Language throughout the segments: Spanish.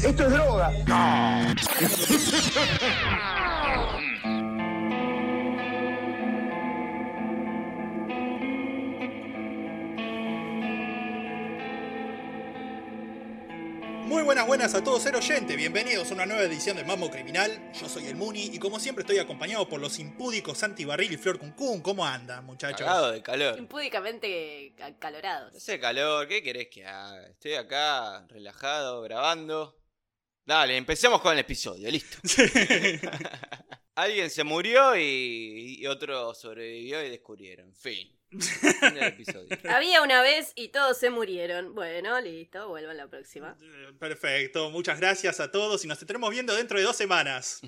Esto es droga. Muy buenas, buenas a todos, ser oyente. Bienvenidos a una nueva edición de Mambo Criminal. Yo soy el Muni y como siempre estoy acompañado por los impúdicos Santi Barril y Flor Cuncún. ¿Cómo andan, muchachos? Cagado de calor. Impúdicamente acalorados. Hace calor, ¿qué querés que haga? Estoy acá, relajado, grabando. Dale, empecemos con el episodio, listo. Alguien se murió y, y otro sobrevivió y descubrieron. Fin. Fin del episodio. Había una vez y todos se murieron. Bueno, listo, vuelvan la próxima. Perfecto, muchas gracias a todos y nos estaremos viendo dentro de dos semanas.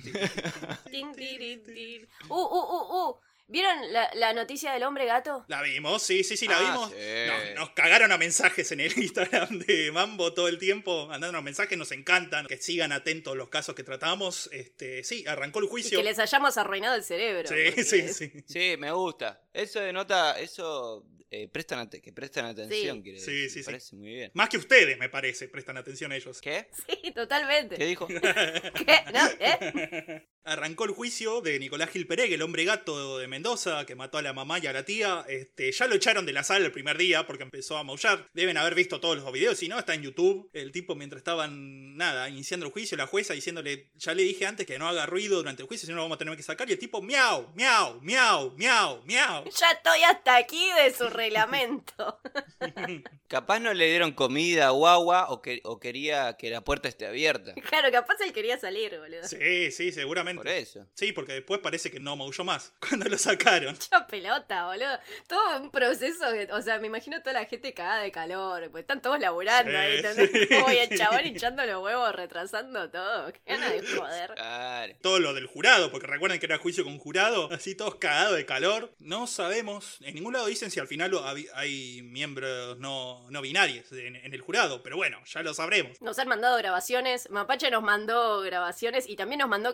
Uh, uh, uh, uh. ¿Vieron la, la noticia del hombre gato? ¿La vimos? Sí, sí, sí, la Ah, vimos. sí. Nos, nos cagaron a mensajes en el Instagram de Mambo todo el tiempo, mandándonos mensajes, nos encantan, que sigan atentos los casos que tratamos. Este, sí, arrancó el Y juicio. que les hayamos arruinado el cerebro. Sí, porque- sí, sí. Sí, me gusta. Eso denota, eso eh, prestan que prestan atención, Sí. quiere Sí, decir. sí, Me sí. parece muy bien. Más que ustedes, me parece, prestan atención a ellos. ¿Qué? Sí, totalmente. ¿Qué dijo? ¿Qué? ¿No? ¿Eh? Arrancó el juicio de Nicolás Gil Pereg, el hombre gato de Mendoza, que mató a la mamá y a la tía. Este, ya lo echaron de la sala el primer día porque empezó a maullar. Deben haber visto todos los videos, si no, está en YouTube. El tipo, mientras estaban, nada, iniciando el juicio, la jueza diciéndole, ya le dije antes que no haga ruido durante el juicio, si no lo vamos a tener que sacar. Y el tipo, miau, miau, miau, miau, miau. Ya estoy hasta aquí de su reglamento. Capaz no le dieron comida o agua o, que, o quería que la puerta esté abierta. Claro, capaz él quería salir, boludo. Sí, sí, seguramente. Por eso. Sí, porque después parece que no maulló más cuando lo sacaron. Mucha pelota, boludo. Todo un proceso, que- o sea, me imagino toda la gente cagada de calor, pues están todos laburando Sí, ahí, sí. Como, y el chabón hinchando los huevos, retrasando todo. Qué ganas de joder. Claro. todo lo del jurado, porque recuerden que era juicio con jurado, así todos cagados de calor. No sabemos, en ningún lado dicen si al final hay, miembros no, no binarios en, en el jurado, pero bueno, ya lo sabremos. Nos han mandado grabaciones, Mapache nos mandó grabaciones y también nos mandó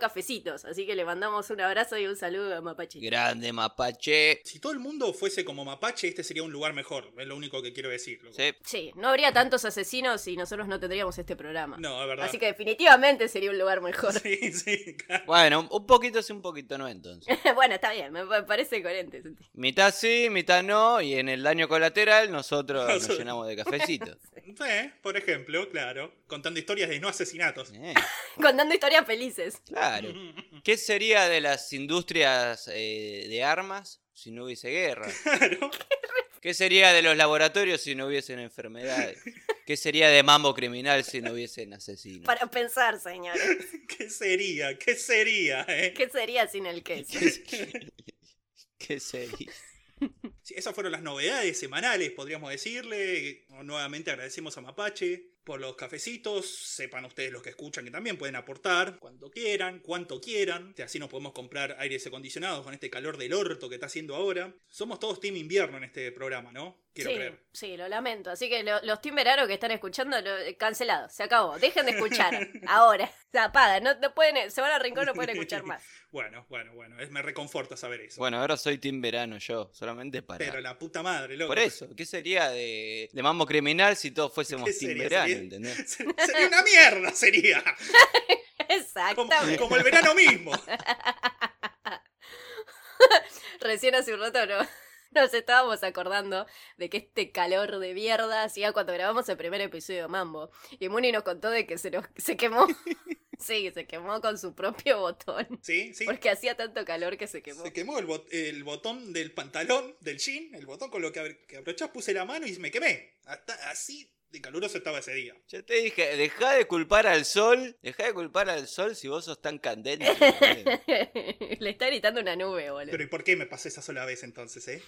así que le mandamos un abrazo y un saludo a Mapache. Grande mapache. Si todo el mundo fuese como Mapache, este sería un lugar mejor, es lo único que quiero decir. loco. Sí. Sí, no habría tantos asesinos y nosotros no tendríamos este programa. No, es verdad. Así que definitivamente sería un lugar mejor. Sí, sí, claro. Bueno, un poquito sí, un poquito no entonces. bueno, está bien, me pa- parece coherente. Mitad sí, mitad no, y en el daño colateral nosotros nos llenamos de cafecitos. Sí, por ejemplo, claro, contando historias de no asesinatos. Eh, Contando historias felices. claro. ¿Qué sería de las industrias eh, de armas si no hubiese guerra? Claro. ¿Qué sería de los laboratorios si no hubiesen enfermedades? ¿Qué sería de mambo criminal si no hubiesen asesinos? Para pensar, señores. ¿Qué sería? ¿Qué sería? eh? ¿Qué sería sin el queso? ¿Qué sería? Sí, esas fueron las novedades semanales, podríamos decirle. Nuevamente agradecemos a Mapache por los cafecitos. Sepan ustedes los que escuchan que también pueden aportar cuando quieran, cuanto quieran. Así nos podemos comprar aires acondicionados con este calor del orto que está haciendo ahora. Somos todos team invierno en este programa, ¿no? Quiero sí, creer. sí, lo lamento. Así que lo- los Team Verano que están escuchando, lo, eh, cancelado, se acabó. Dejen de escuchar. Ahora. Se apagan, no, no pueden, se van al rincón, no pueden escuchar más. Bueno, bueno, bueno. Es, me reconforta saber eso. Bueno, ahora soy Team Verano yo, solamente para... Pero la puta madre, loco. Por eso, ¿qué sería de, de mambo criminal si todos fuésemos ¿Qué Team sería? Verano, Sería- ¿entendés? Sería una mierda, sería. Como, Exactamente. como el verano mismo. Recién hace un rato no, nos estábamos acordando de que este calor de mierda hacía cuando grabamos el primer episodio de Mambo. Y Muni nos contó de que se, nos, se quemó. sí, se quemó con su propio botón. Sí, sí. Porque hacía tanto calor que se quemó. Se quemó el, bot- el botón del pantalón, del jean, el botón con lo que, abr- que abrochás, puse la mano y me quemé. Hasta así de caluroso estaba ese día. Yo te dije, deja de culpar al sol, deja de culpar al sol si vos sos tan candente. Le está gritando una nube, boludo. Pero ¿y por qué me pasé esa sola vez entonces, eh?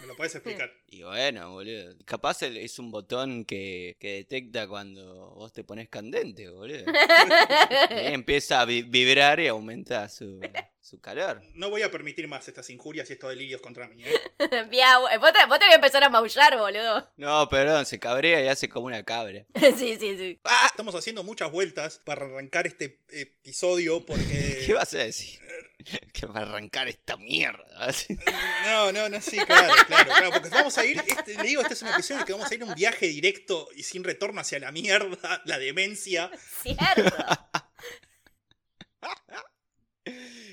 ¿Me lo puedes explicar? Y bueno, boludo. Capaz es un botón que, que detecta cuando vos te pones candente, boludo. Y empieza a vi- vibrar y aumenta su, su calor. No voy a permitir más estas injurias y estos delirios contra mí, ¿eh? Vos, te, vos tenés que empezar a maullar, boludo. No, perdón, se cabrea y hace como una cabra. sí, sí, sí. Estamos haciendo muchas vueltas para arrancar este episodio porque... ¿Qué vas a decir? que va a arrancar esta mierda. No, no, no, sí, claro, claro, claro. Porque vamos a ir, este, le digo, este es un episodio en que vamos a ir a un viaje directo y sin retorno hacia la mierda, la demencia. Cierto.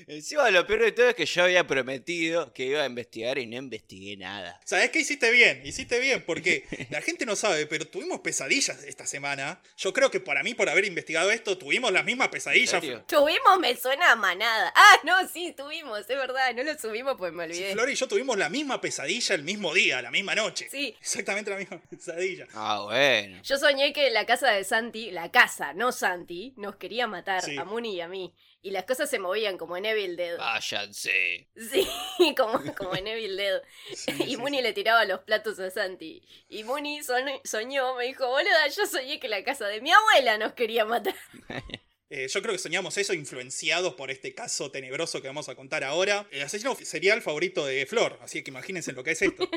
Encima lo peor de todo es que yo había prometido que iba a investigar y no investigué nada. ¿Sabes qué hiciste bien? Hiciste bien, porque la gente no sabe, pero tuvimos pesadillas esta semana. Yo creo que para mí, por haber investigado esto, tuvimos las mismas pesadillas. Tuvimos, me suena a manada. Ah, no, sí, tuvimos, es verdad, no lo subimos pues me Sí, olvidé. Flor y yo tuvimos la misma pesadilla el mismo día, la misma noche. Sí. Exactamente la misma pesadilla. Ah, bueno. Yo soñé que la casa de Santi, la casa, no Santi, nos quería matar Sí. a Muni y a mí. Y las cosas se movían como en Evil Dead. Váyanse. Sí, como, como en Evil Dead. Sí, y sí, sí. le tiraba los platos a Santi. Y son- soñó, me dijo, boluda, yo soñé que la casa de mi abuela nos quería matar. Eh, yo creo que soñamos eso influenciados por este caso tenebroso que vamos a contar ahora. El asesino serial favorito de Flor, así que imagínense lo que es esto.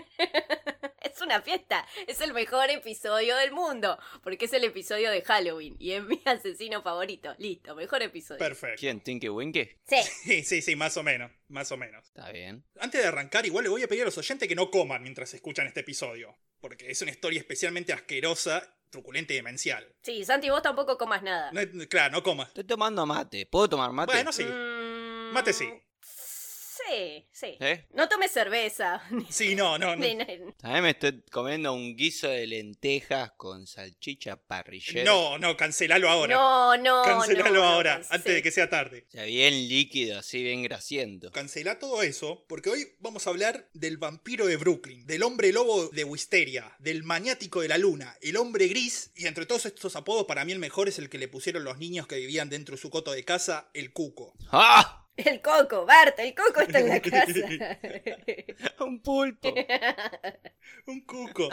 Es una fiesta, es el mejor episodio del mundo, porque es el episodio de Halloween y es mi asesino favorito. Listo, mejor episodio. Perfecto. ¿Quién? ¿Tinky Winky? Sí. Sí, sí, sí, más o menos, más o menos. Está bien. Antes de arrancar, igual le voy a pedir a los oyentes que no coman mientras escuchan este episodio, porque es una historia especialmente asquerosa, truculenta y demencial. Sí, Santi, vos tampoco comas nada. No, claro, no comas. Estoy tomando mate. ¿Puedo tomar mate? Bueno, sí. Mm, Mate sí. Sí, sí. ¿Eh? No tomes cerveza. Sí, no, no, no. También me estoy comiendo un guiso de lentejas con salchicha parrillera. No, no, cancelalo ahora. No, no, cancelalo no, ahora, antes de que sea tarde. O sea, bien líquido, así bien grasiento. Cancela todo eso, porque hoy vamos a hablar del vampiro de Brooklyn, del hombre lobo de Wisteria, del maniático de la luna, el hombre gris, y entre todos estos apodos, para mí el mejor es el que le pusieron los niños que vivían dentro de su coto de casa, el cuco. ¡Ah! El coco, Bart, el coco está en la casa. Un pulpo. Un cuco.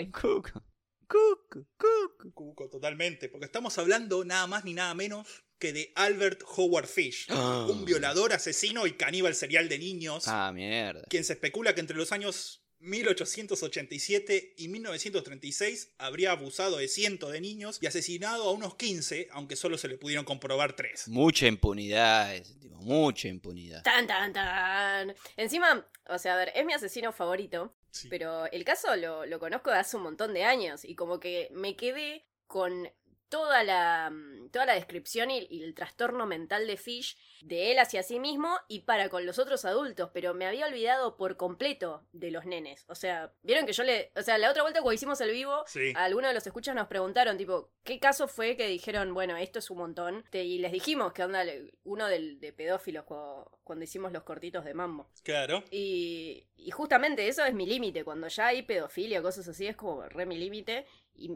Un cuco. Cuco, cuco. Cuco, totalmente, porque estamos hablando nada más ni nada menos que de Albert Howard Fish, Ah. un violador, asesino y caníbal serial de niños, Ah, mierda. quien se especula que entre los años 1887 y 1936 habría abusado de cientos de niños y asesinado a unos 15, aunque solo se le pudieron comprobar 3. Mucha impunidad ese tipo, mucha impunidad. Tan, tan, tan. Encima, o sea, a ver, es mi asesino favorito, Sí. pero el caso lo, lo conozco de hace un montón de años y como que me quedé con toda la, mm, toda la descripción y, y el trastorno mental de Fish, de él hacia sí mismo y para con los otros adultos, pero me había olvidado por completo de los nenes. O sea, vieron que yo le... O sea, la otra vuelta cuando hicimos el vivo, Sí. a algunos de los escuchas nos preguntaron, tipo, ¿qué caso fue que dijeron, bueno, esto es un montón? Te- y les dijimos que onda uno del, de pedófilos cuando, cuando hicimos los cortitos de mambo. Claro. Y, y justamente eso es mi límite. Cuando ya hay pedofilia o cosas así, es como re mi límite. Y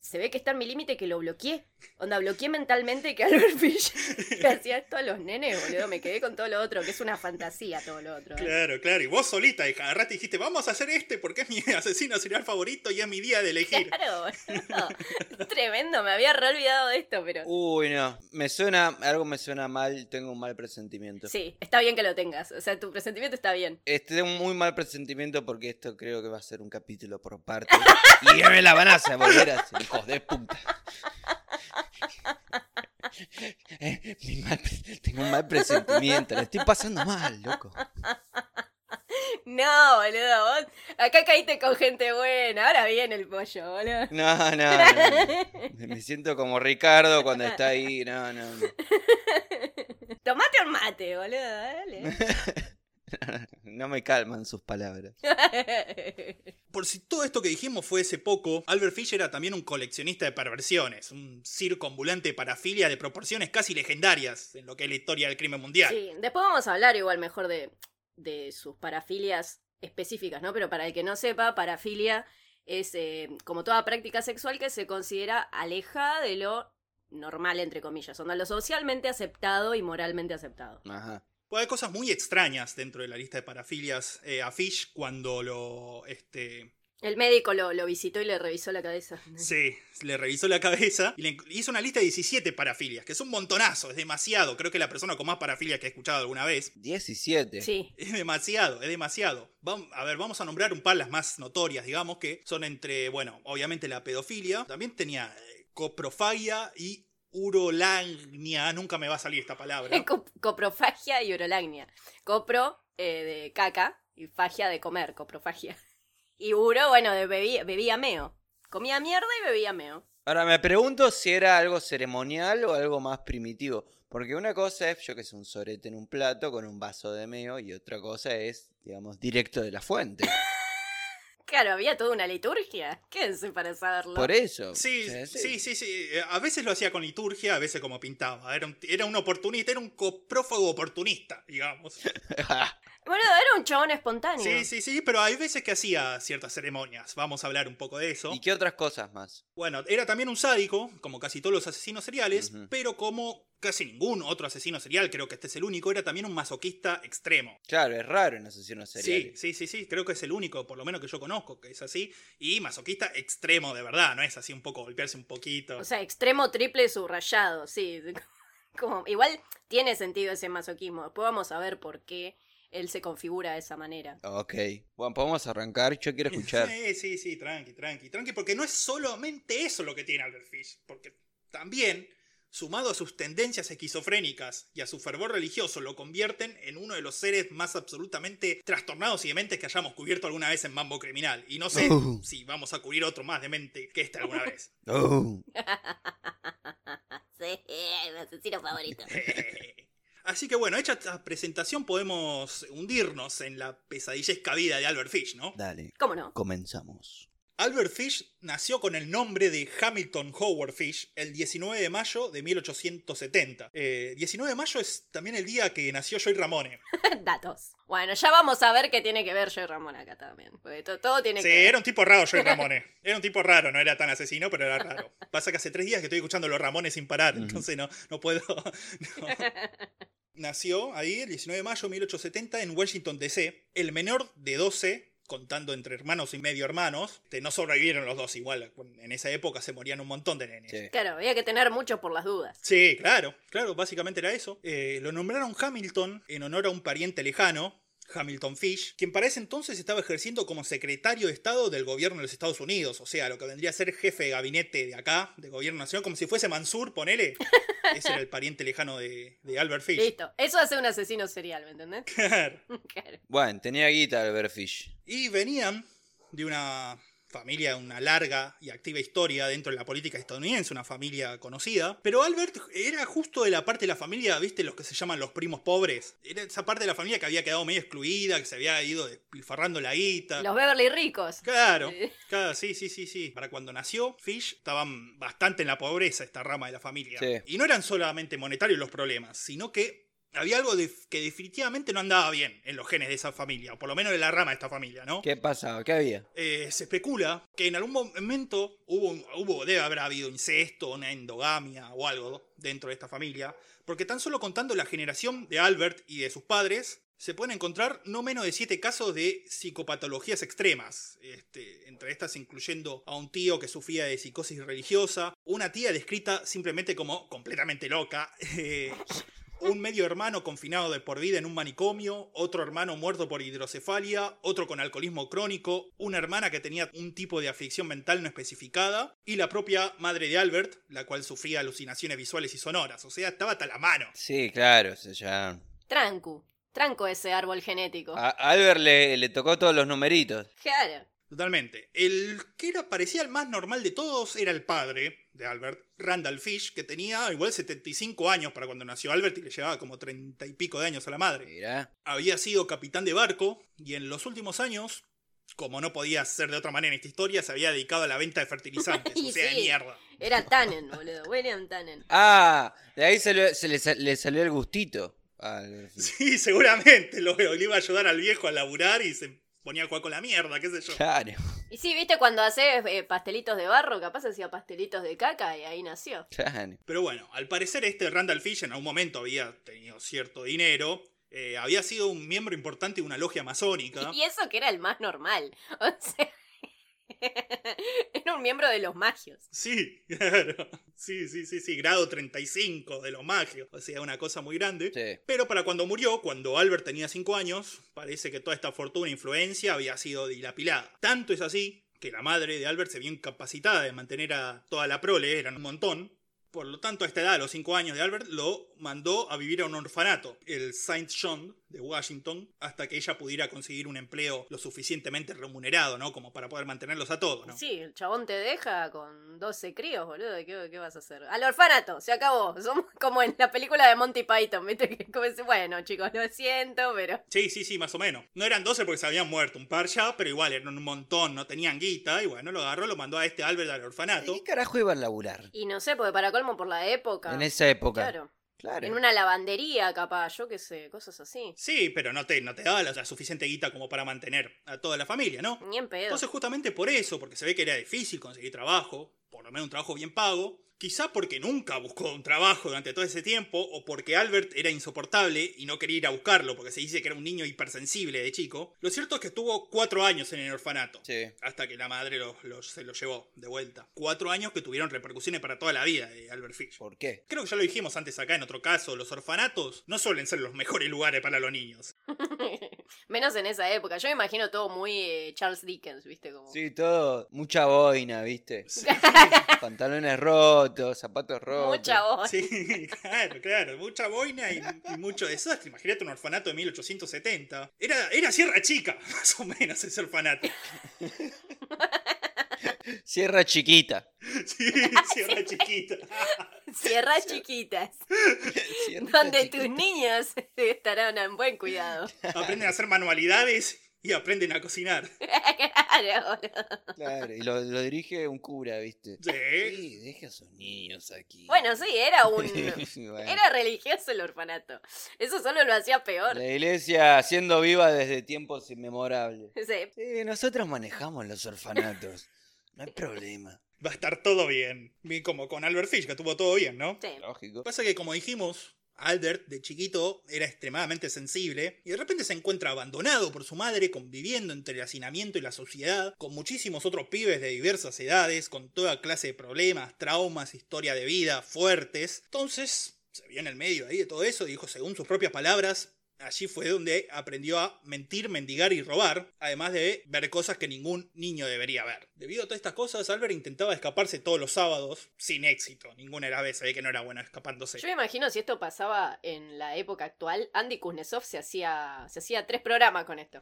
se ve que está en mi límite que lo bloqueé. Onda, bloqueé mentalmente que Albert Fish le hacía esto a los nenes, boludo. Me quedé con todo lo otro, que es una fantasía todo lo otro. ¿eh? Claro, claro. Y vos solita agarraste y dijiste, vamos a hacer este porque es mi asesino serial favorito y es mi día de elegir. Claro, boludo. Tremendo, me había re olvidado de esto, pero. Uy, no. Me suena, algo me suena mal, tengo un mal presentimiento. Sí, está bien que lo tengas. O sea, tu presentimiento está bien. Este tengo un muy mal presentimiento porque esto creo que va a ser un capítulo por parte. y me la van a hacer volver a hacer, hijos de puta. Eh, mi mal tengo un mal presentimiento, le estoy pasando mal, loco. No, boludo, vos. Acá caíste con gente buena. Ahora viene el pollo, boludo. No, no, no. Me siento como Ricardo cuando está ahí. No, no, no. Tomate un mate, boludo, dale. No me calman sus palabras. Por si todo esto que dijimos fue hace poco, Albert Fish era también un coleccionista de perversiones, un circo ambulante de parafilia de proporciones casi legendarias en lo que es la historia del crimen mundial. Sí, después vamos a hablar igual mejor de, de sus parafilias específicas, ¿no? Pero para el que no sepa, parafilia es eh, como toda práctica sexual que se considera alejada de lo normal, entre comillas, onda lo socialmente aceptado y moralmente aceptado. Ajá. Pues hay cosas muy extrañas dentro de la lista de parafilias eh, a Fish cuando lo... Este, El médico lo, lo visitó y le revisó la cabeza. Sí, le revisó la cabeza y le hizo una lista de 17 parafilias, que es un montonazo, es demasiado. Creo que la persona con más parafilias que he escuchado alguna vez. 17. Sí. Es demasiado, es demasiado. A ver, vamos a nombrar un par las más notorias, digamos, que son entre, bueno, obviamente la pedofilia. También tenía eh, coprofagia y urolagnia, nunca me va a salir esta palabra. Co- coprofagia y urolagnia. Copro eh, de caca y fagia de comer, coprofagia. Y uro, bueno, de bebía, bebía meo. Comía mierda y bebía meo. Ahora me pregunto si era algo ceremonial o algo más primitivo. Porque una cosa es, yo que sé, un sorete en un plato con un vaso de meo y otra cosa es, digamos, directo de la fuente. Claro, había toda una liturgia. Quédense para saberlo. Por eso. Sí, o sea, sí, sí, sí. Eh, A veces lo hacía con liturgia, a veces como pintaba. Era un, era un oportunista, era un coprófago oportunista, digamos. Bueno, era un chabón espontáneo. Sí, sí, sí, pero hay veces que hacía ciertas ceremonias. Vamos a hablar un poco de eso. ¿Y qué otras cosas más? Bueno, era también un sádico, como casi todos los asesinos seriales, pero como casi ningún otro asesino serial, creo que este es el único, era también un masoquista extremo. Claro, es raro en asesinos Sí, seriales. sí, sí, sí, creo que es el único, por lo menos que yo conozco, que es así. Y masoquista extremo de verdad, no es así un poco golpearse un poquito. O sea, extremo triple subrayado, sí. Como, igual tiene sentido ese masoquismo. Después vamos a ver por qué él se configura de esa manera. Ok. Bueno, podemos arrancar. Yo quiero escuchar. Sí, sí, sí, tranqui, tranqui, tranqui, porque no es solamente eso lo que tiene Albert Fish, porque también, sumado a sus tendencias esquizofrénicas y a su fervor religioso, lo convierten en uno de los seres más absolutamente trastornados y dementes que hayamos cubierto alguna vez en Mambo Criminal. Y no sé Uh. si vamos a cubrir otro más demente que este alguna vez. Oh. Sí, mi asesino favorito. Así que bueno, hecha esta presentación podemos hundirnos en la pesadillesca vida de Albert Fish, ¿no? Dale, ¿Cómo no? comenzamos. Albert Fish nació con el nombre de Hamilton Howard Fish el 19 de mayo de 1870. Eh, 19 de mayo es también el día que nació Joy Ramone. Datos. Bueno, ya vamos a ver qué tiene que ver Joy Ramón acá también. Porque to- todo tiene Sí, que ver. era un tipo raro Joy Ramone. Era un tipo raro, no era tan asesino, pero era raro. Pasa que hace tres días que estoy escuchando los Ramones sin parar, entonces no, no puedo... no. Nació ahí el 19 de mayo de 1870 en Washington, D.C. El menor de 12, contando entre hermanos y medio hermanos, no sobrevivieron los dos igual. En esa época se morían un montón de nenes. Sí. Claro, había que tener mucho por las dudas. Sí, claro, claro, básicamente era eso. Eh, lo nombraron Hamilton en honor a un pariente lejano, Hamilton Fish, quien para ese entonces estaba ejerciendo como secretario de Estado del gobierno de los Estados Unidos, o sea, lo que vendría a ser jefe de gabinete de acá, de gobierno nacional, como si fuese Mansur, ponele. Ese era el pariente lejano de, de Albert Fish. Listo. Eso hace un asesino serial, ¿me entendés? Claro. Claro. Bueno, tenía guita Albert Fish. Y venían de una familia, una larga y activa historia dentro de la política estadounidense, una familia conocida. Pero Albert era justo de la parte de la familia, viste, los que se llaman los primos pobres. Era esa parte de la familia que había quedado medio excluida, que se había ido despilfarrando la guita. Los Beverly ricos. Claro, Sí. claro, sí, sí, sí, sí. Para cuando nació Fish, estaban bastante en la pobreza esta rama de la familia. Sí. Y no eran solamente monetarios los problemas, sino que había algo de- que definitivamente no andaba bien en los genes de esa familia, o por lo menos de la rama de esta familia, ¿no? ¿Qué pasaba? ¿Qué había? Eh, se especula que en algún momento hubo, hubo, debe haber habido incesto, una endogamia o algo dentro de esta familia, porque tan solo contando la generación de Albert y de sus padres, se pueden encontrar no menos de siete casos de psicopatologías extremas, este, entre estas incluyendo a un tío que sufría de psicosis religiosa, una tía descrita simplemente como completamente loca, eh, un medio hermano confinado de por vida en un manicomio, otro hermano muerto por hidrocefalia, otro con alcoholismo crónico, una hermana que tenía un tipo de aflicción mental no especificada, y la propia madre de Albert, la cual sufría alucinaciones visuales y sonoras. O sea, estaba hasta la mano. Sí, claro, o sea, ya... Trancu. Tranco ese árbol genético. A Albert le, le tocó todos los numeritos. Claro. Totalmente. El que era, parecía el más normal de todos era el padre de Albert, Randall Fish, que tenía igual 75 años para cuando nació Albert y le llevaba como 30 y pico de años a la madre. Mira. había sido capitán de barco y en los últimos años, como no podía ser de otra manera en esta historia, se había dedicado a la venta de fertilizantes, o sea, de mierda. Era Tannen, boludo. William Tannen. Ah, de ahí se, le, se le sa- le salió el gustito. Sí, seguramente lo, le iba a ayudar al viejo a laburar y se ponía a jugar con la mierda, qué sé yo. Claro, Y sí, viste, cuando haces eh, pastelitos de barro, capaz hacía pastelitos de caca y ahí nació. claro. Pero bueno, al parecer este Randall Fish en algún momento había tenido cierto dinero, eh, había sido un miembro importante de una logia masónica. Y eso que era el más normal. O sea. era un miembro de los magios. Sí, claro. Sí, sí, sí, sí, grado 35 de los magios. O sea, una cosa muy grande. Sí. Pero para cuando murió, cuando Albert tenía 5 años, parece que toda esta fortuna e influencia había sido dilapilada. Tanto es así que la madre de Albert se vio incapacitada de mantener a toda la prole, eran un montón, Por lo tanto, a esta edad, a los 5 años de Albert, lo mandó a vivir a un orfanato, el Saint John de Washington, hasta que ella pudiera conseguir un empleo lo suficientemente remunerado, ¿no? Como para poder mantenerlos a todos, ¿no? Sí, el chabón te deja con 12 críos, boludo. ¿Qué, qué vas a hacer? Al orfanato, se acabó. Somos como en la película de Monty Python, ¿viste? Bueno, chicos, lo siento, pero. Sí, sí, sí, más o menos. No eran 12 porque se habían muerto un par ya, pero igual eran un montón, no tenían guita, y bueno, lo agarró, lo mandó a este Albert al orfanato. ¿Qué carajo iba a laburar? Y no sé, porque para colmo por la época. En esa época. Claro. Claro. En una lavandería, capaz, yo qué sé, cosas así. Sí, pero no te, no te daba la, la suficiente guita como para mantener a toda la familia, ¿no? Ni en pedo. Entonces, justamente por eso, porque se ve que era difícil conseguir trabajo, por lo menos un trabajo bien pago, quizá porque nunca buscó un trabajo durante todo ese tiempo, o porque Albert era insoportable y no quería ir a buscarlo, porque se dice que era un niño hipersensible de chico, lo cierto es que estuvo cuatro años en el orfanato. Sí. Hasta que la madre lo- lo- se lo llevó de vuelta. Cuatro años que tuvieron repercusiones para toda la vida de Albert Fish. ¿Por qué? Creo que ya lo dijimos antes acá en otro caso, los orfanatos no suelen ser los mejores lugares para los niños. Menos en esa época. Yo me imagino todo muy eh, Charles Dickens, ¿viste? Como... Sí, todo. Mucha boina, ¿viste? Pantalones rotos, zapatos rotos. Mucha voz. Sí, claro, claro. Mucha boina y, y mucho desastre. Imagínate un orfanato de 1870. Era, era Sierra Chica, más o menos, ese orfanato. Sierra chiquita. Sí, Sierra Chiquita. Sierras chiquitas. Sierra Donde chiquita. tus niños estarán en buen cuidado. Aprenden a hacer manualidades y aprenden a cocinar. claro. Claro, y lo, lo dirige un cura, ¿viste? Sí. Sí, deja a sus niños aquí. Bueno, sí, era un. Bueno. Era religioso el orfanato. Eso solo lo hacía peor. La iglesia siendo viva desde tiempos inmemorables. Sí. Sí, nosotros manejamos los orfanatos. No hay problema. Va a estar todo bien. Como con Albert Fish, que tuvo todo bien, ¿no? Sí. Lógico. Pasa que, como dijimos, Albert de chiquito era extremadamente sensible y de repente se encuentra abandonado por su madre, conviviendo entre el hacinamiento y la sociedad, con muchísimos otros pibes de diversas edades, con toda clase de problemas, traumas, historia de vida fuertes. Entonces, se vio en el medio ahí de todo eso y dijo, según sus propias palabras, Allí fue donde aprendió a mentir, mendigar y robar, además de ver cosas que ningún niño debería ver. Debido a todas estas cosas, Albert intentaba escaparse todos los sábados, sin éxito. Ninguna era vez, ve que no era bueno escapándose. Yo me imagino si esto pasaba en la época actual, Andy Kuznetsov se hacía, se hacía tres programas con esto.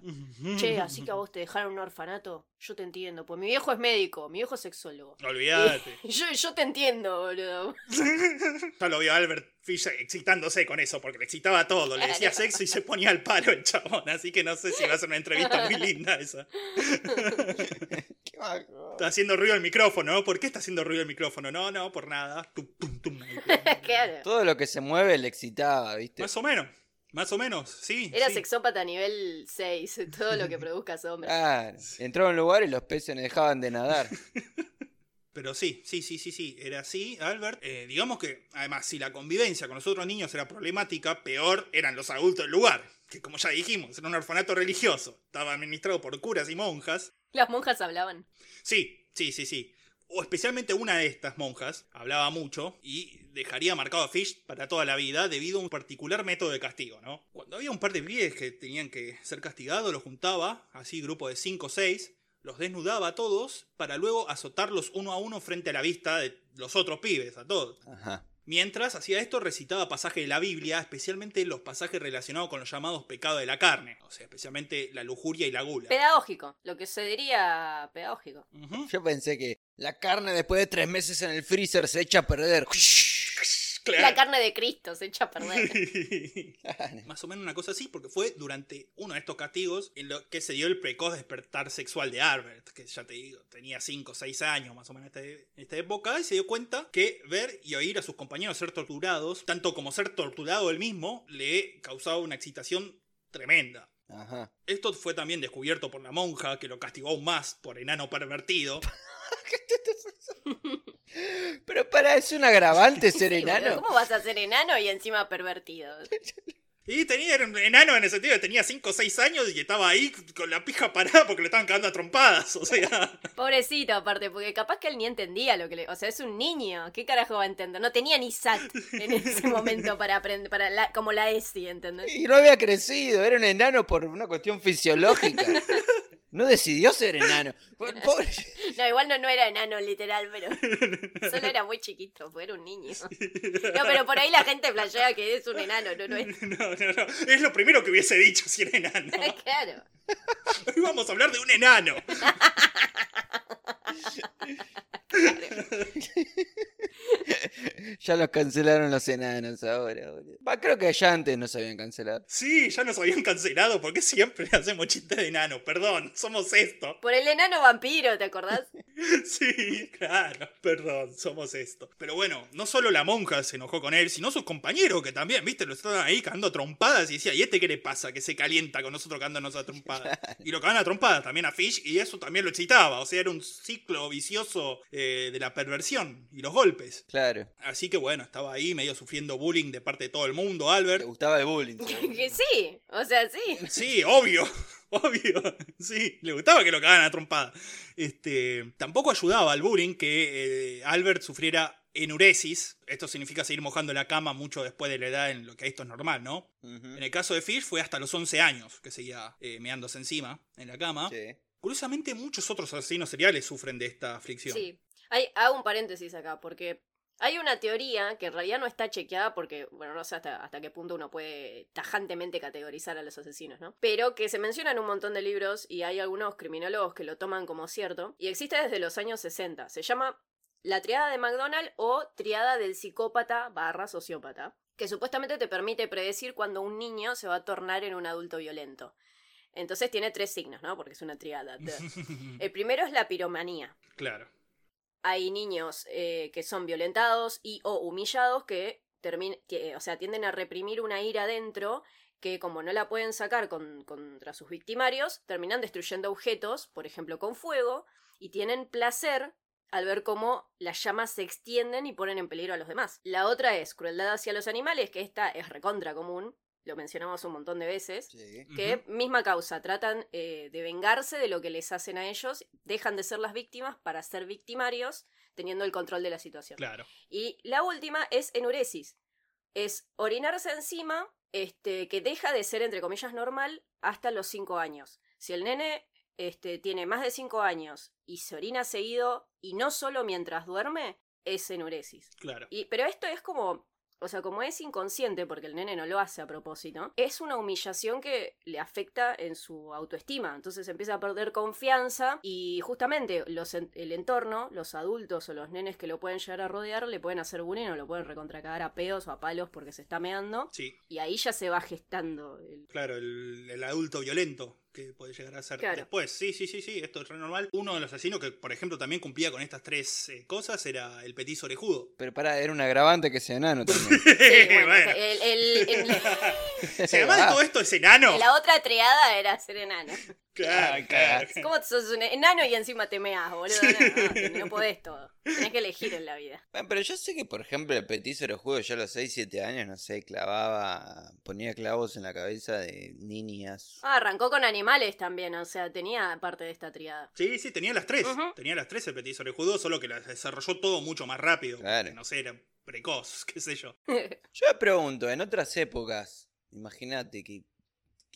Che, así que a vos te dejaron un orfanato, yo te entiendo, pues mi viejo es médico, mi viejo es sexólogo. Olvídate. Yo, yo te entiendo, boludo. Ya lo vio Albert Excitándose con eso, porque le excitaba todo. Le decía sexo y se ponía al paro el chabón. Así que no sé si va a ser una entrevista muy linda esa. Qué bajo. Está haciendo ruido el micrófono, ¿no? ¿Por qué está haciendo ruido el micrófono? No, no, por nada. Tum, tum, tum. Claro. Todo lo que se mueve le excitaba, ¿viste? Más o menos. Más o menos, sí. Era sí. sexópata nivel 6, todo lo que produzca sombra. Claro. Entró a un lugar y los peces no dejaban de nadar. Pero sí, sí, sí, sí, sí, era así, Albert. Eh, digamos que, además, si la convivencia con los otros niños era problemática, peor eran los adultos del lugar. Que como ya dijimos, era un orfanato religioso. Estaba administrado por curas y monjas. Las monjas hablaban. Sí, sí, sí, sí. O especialmente una de estas monjas hablaba mucho y dejaría marcado a Fish para toda la vida debido a un particular método de castigo, ¿no? Cuando había un par de pibes que tenían que ser castigados, los juntaba, así grupo de 5 o 6, los desnudaba a todos para luego azotarlos uno a uno frente a la vista de los otros pibes, a todos. Ajá. Mientras hacía esto, recitaba pasajes de la Biblia, especialmente los pasajes relacionados con los llamados pecados de la carne, o sea, especialmente la lujuria y la gula. Pedagógico, lo que se diría pedagógico. Yo pensé que la carne después de tres meses en el freezer se echa a perder. Claro. La carne de Cristo se echa a perder. Más o menos una cosa así, porque fue durante uno de estos castigos en lo que se dio el precoz despertar sexual de Albert, que ya te digo, tenía 5 o 6 años más o menos en esta, en esta época, y se dio cuenta que ver y oír a sus compañeros ser torturados, tanto como ser torturado él mismo, le causaba una excitación tremenda. Ajá. Esto fue también descubierto por la monja, que lo castigó aún más por enano pervertido. Pero para, es un agravante ser Sí, boludo, enano. ¿Cómo vas a ser enano y encima pervertido? Y tenía, era un enano en el sentido de que tenía 5 o 6 años y estaba ahí con la pija parada porque le estaban cagando a trompadas. O sea, Pobrecito, aparte, porque capaz que él ni entendía lo que le. O sea, es un niño. ¿Qué carajo va a entender? No tenía ni SAT en ese momento para aprender, para la, como la ESI, ¿entendés? Y no había crecido, era un enano por una cuestión fisiológica. No decidió ser enano. Pobre. No, igual no, no era enano literal, pero solo era muy chiquito, pues era un niño. No, pero por ahí la gente flashea que es un enano, no, no es. No, no, no. Es lo primero que hubiese dicho si era enano. Claro. Hoy vamos a hablar de un enano. Ya los cancelaron los enanos ahora, boludo. Creo que ya antes no se habían cancelado. Sí, ya nos habían cancelado porque siempre hacemos chistes de enano. Perdón, somos esto. Por el enano vampiro, ¿te acordás? Sí, claro. Perdón, somos esto. Pero bueno, no solo la monja se enojó con él, sino sus compañeros que también, viste, lo estaban ahí cagando a trompadas y decía, ¿y este qué le pasa? Que se calienta con nosotros cagándonos a trompadas. Y lo cagaban a trompadas también a Fish y eso también lo excitaba. O sea, era un ciclo vicioso eh, de la perversión y los golpes. Claro. Así que bueno, estaba ahí medio sufriendo bullying de parte de todo el mundo, Le Albert. gustaba el bullying. que sí, o sea, sí. Sí, obvio. Obvio, sí, le gustaba que lo cagaran a trompada. Este, tampoco ayudaba al bullying que eh, Albert sufriera enuresis. Esto significa seguir mojando la cama mucho después de la edad en lo que esto es normal, ¿no? En el caso de Fish fue hasta los 11 años que seguía eh, meándose encima en la cama. Sí. Curiosamente, muchos otros asesinos seriales sufren de esta aflicción. Sí. Hay, hago un paréntesis acá, porque hay una teoría que en realidad no está chequeada porque, bueno, no sé hasta, hasta qué punto uno puede tajantemente categorizar a los asesinos, ¿no? Pero que se menciona en un montón de libros y hay algunos criminólogos que lo toman como cierto y existe desde los años 60. Se llama la triada de McDonald o triada del psicópata barra sociópata, que supuestamente te permite predecir cuando un niño se va a tornar en un adulto violento. Entonces tiene tres signos, ¿no? Porque es una triada. El primero es la piromanía claro. Hay niños eh, que son violentados y o humillados que, o sea, tienden a reprimir una ira dentro que como no la pueden sacar con- contra sus victimarios, terminan destruyendo objetos, por ejemplo con fuego, y tienen placer al ver cómo las llamas se extienden y ponen en peligro a los demás. La otra es crueldad hacia los animales, que esta es recontra común, lo mencionamos un montón de veces Sí. que misma causa, tratan eh, de vengarse de lo que les hacen a ellos, dejan de ser las víctimas para ser victimarios, teniendo el control de la situación. Claro. Y la última es enuresis, es orinarse encima, este, que deja de ser, entre comillas, normal hasta los 5 años. Si el nene este, tiene más de 5 años y se orina seguido, y no solo mientras duerme, es enuresis. Claro. Y, pero esto es como, o sea, como es inconsciente, porque el nene no lo hace a propósito, es una humillación que le afecta en su autoestima. Entonces empieza a perder confianza y justamente los, el entorno, los adultos o los nenes que lo pueden llegar a rodear, le pueden hacer bullying o lo pueden recontracagar a pedos o a palos porque se está meando. Sí, Y ahí ya se va gestando el... claro, el, el adulto violento que puede llegar a ser Claro. después. Sí, sí, sí, sí, esto es re normal. Uno de los asesinos que, por ejemplo, también cumplía con estas tres eh, cosas era el petiso orejudo. Pero pará, era un agravante que sea enano también. Sí, bueno, Bueno. el- el- el- Si además de Ah, todo esto es enano. la otra triada era ser enano. Claro, claro. ¿Cómo sos un enano y encima te meas, boludo? No, no, no podés todo. Tenés que elegir en la vida. Bueno, pero yo sé que, por ejemplo, el petiso era juego yo a los 6, 7 años, no sé, clavaba, ponía clavos en la cabeza de niñas. Ah, arrancó con animales también, o sea, tenía parte de esta triada. Sí, sí, tenía las tres. Tenía las tres el petiso orejudo, solo que las desarrolló todo mucho más rápido. Claro. No sé, era precoz, qué sé yo. Yo me pregunto, en otras épocas, imagínate que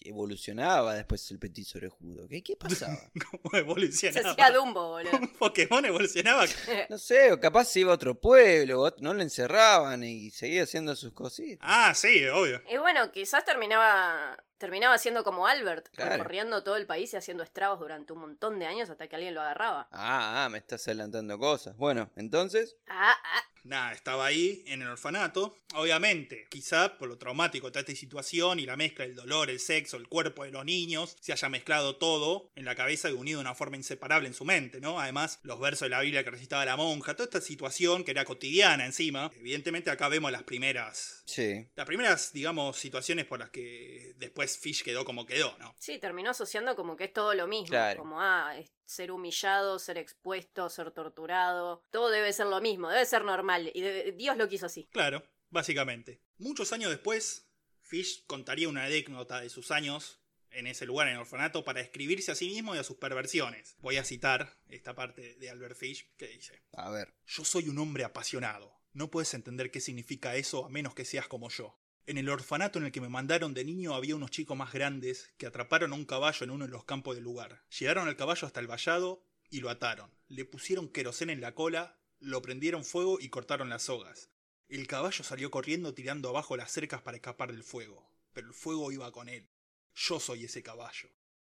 evolucionaba después el petiso orejudo. ¿Qué, qué pasaba? ¿Cómo Se evolucionaba? hacía Dumbo, boludo. Un Pokémon evolucionaba. No sé, o capaz se iba a otro pueblo, no lo encerraban y seguía haciendo sus cositas. Ah, sí, obvio. Y bueno, quizás terminaba terminaba siendo como Albert, Claro. recorriendo todo el país y haciendo estragos durante un montón de años hasta que alguien lo agarraba. Ah, ah, me estás adelantando cosas. Bueno, entonces, Ah, ah. Nada, estaba ahí en el orfanato. Obviamente, quizá por lo traumático de esta situación y la mezcla del dolor, el sexo, el cuerpo de los niños, se haya mezclado todo en la cabeza y unido de una forma inseparable en su mente, ¿no? Además, los versos de la Biblia que recitaba la monja, toda esta situación que era cotidiana encima. Evidentemente, acá vemos las primeras. sí. Las primeras, digamos, situaciones por las que después Fish quedó como quedó, ¿no? Sí, terminó asociando como que es todo lo mismo. Claro. Como, ah, ser humillado, ser expuesto, ser torturado. Todo debe ser lo mismo, debe ser normal. Y Dios lo quiso así. Claro, básicamente. Muchos años después, Fish contaría una anécdota de sus años en ese lugar, en el orfanato, para describirse a sí mismo y a sus perversiones. Voy a citar esta parte de Albert Fish que dice: A ver. Yo soy un hombre apasionado. No puedes entender qué significa eso a menos que seas como yo. En el orfanato en el que me mandaron de niño había unos chicos más grandes que atraparon a un caballo en uno de los campos del lugar. Llegaron al caballo hasta el vallado y lo ataron. Le pusieron querosén en la cola, lo prendieron fuego y cortaron las sogas. El caballo salió corriendo tirando abajo las cercas para escapar del fuego, pero el fuego iba con él. Yo soy ese caballo.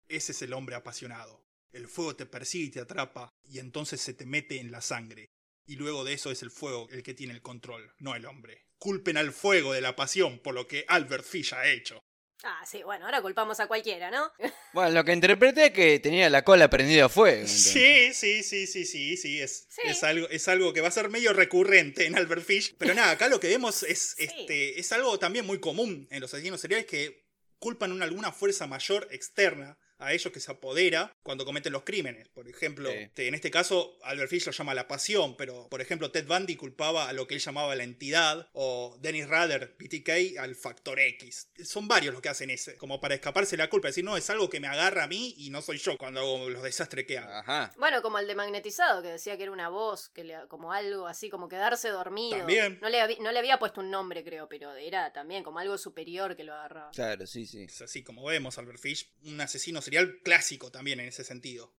Ese es el hombre apasionado. El fuego te persigue y te atrapa, y entonces se te mete en la sangre. Y luego de eso es el fuego el que tiene el control, no el hombre. Culpen al fuego de la pasión por lo que Albert Fish ha hecho. Ah, sí, bueno, ahora culpamos a cualquiera, ¿no? Bueno, lo que interpreté es que tenía la cola prendida a fuego. entonces. Sí, sí, sí, sí, sí, sí, es, Sí. Es, algo, es algo que va a ser medio recurrente en Albert Fish. Pero nada, acá lo que vemos es, Sí. este, es algo también muy común en los asesinos seriales que culpan una, alguna fuerza mayor externa a ellos que se apodera cuando cometen los crímenes. Por ejemplo, Sí. en este caso, Albert Fish lo llama la pasión, pero por ejemplo, Ted Bundy culpaba a lo que él llamaba la entidad, o Dennis Rader, BTK, al factor X. Son varios los que hacen ese, como para escaparse de la culpa, decir, no, es algo que me agarra a mí y no soy yo cuando hago los desastres que hago. Ajá. Bueno, como el de magnetizado, que decía que era una voz, que le, como algo así, como quedarse dormido. También. No le, habí- no le había puesto un nombre, creo, pero era también como algo superior que lo agarraba. Claro, sí, sí. Es así como vemos Albert Fish, un asesino serial clásico también en ese sentido.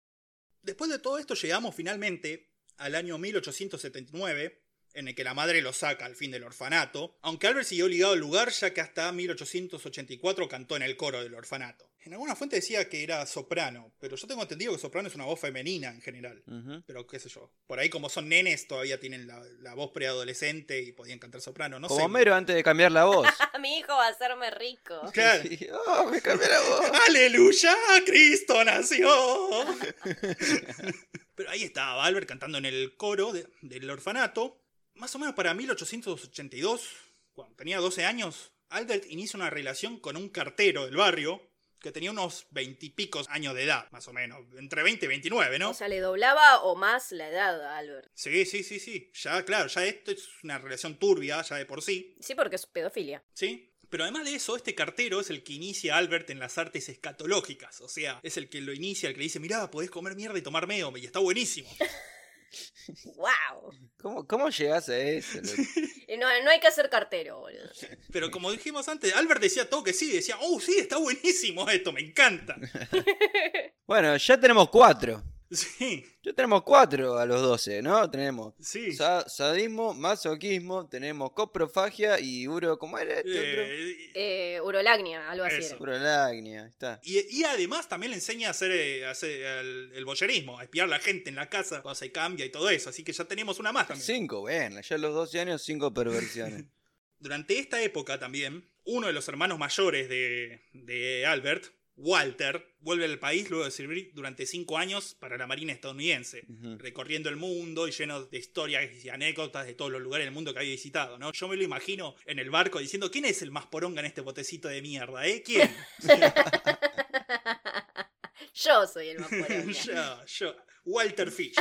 Después de todo esto llegamos finalmente al año 1879, en el que la madre lo saca al fin del orfanato, aunque Albert siguió ligado al lugar ya que hasta 1884 cantó en el coro del orfanato. En alguna fuente decía que era soprano, pero yo tengo entendido que soprano es una voz femenina en general. Pero qué sé yo, por ahí como son nenes todavía tienen la, la voz preadolescente y podían cantar soprano, no Como sé. Homero antes de cambiar la voz. Mi hijo va a hacerme rico. Claro. Sí. Oh, me cambié la voz. ¡Aleluya! ¡Cristo nació! Pero ahí estaba Albert cantando en el coro de- del orfanato. Más o menos para 1882, cuando tenía 12 años, Albert inicia una relación con un cartero del barrio que tenía unos veintipicos años de edad, más o menos, entre 20 y 29, ¿no? O sea, le doblaba o más la edad a Albert. Sí, sí, sí, sí. Ya, claro, ya esto es una relación turbia, ya de por sí. Sí, porque es pedofilia. ¿Sí? Pero además de eso, este cartero es el que inicia a Albert en las artes escatológicas. O sea, es el que lo inicia, el que le dice, mirá, podés comer mierda y tomar meo, y está buenísimo. ¡Wow! ¿Cómo, cómo llegás a eso? no, no hay que ser cartero, boludo. Pero como dijimos antes, Albert decía todo que sí, decía, oh, sí, está buenísimo esto, me encanta. Bueno, ya tenemos cuatro. Sí, Ya tenemos cuatro a los 12, ¿no? Tenemos sí. sa- sadismo, masoquismo, tenemos coprofagia y uro, ¿cómo era este otro? Eh, Eh, urolagnia, algo así era. Urolagnia, está. y, y además también le enseña a hacer, eh, a hacer el, el boyerismo, a espiar a la gente en la casa cuando se cambia y todo eso. Así que ya tenemos una más también. Cinco, bueno, ya a los 12 años, cinco perversiones. Durante esta época también, uno de los hermanos mayores de, de Albert, Walter, vuelve al país luego de servir durante cinco años para la Marina estadounidense, recorriendo el mundo y lleno de historias y anécdotas de todos los lugares del mundo que había visitado, ¿no? Yo me lo imagino en el barco diciendo, ¿quién es el más poronga en este botecito de mierda, eh? ¿Quién? Yo soy el más poronga. yo, yo, Walter Fish.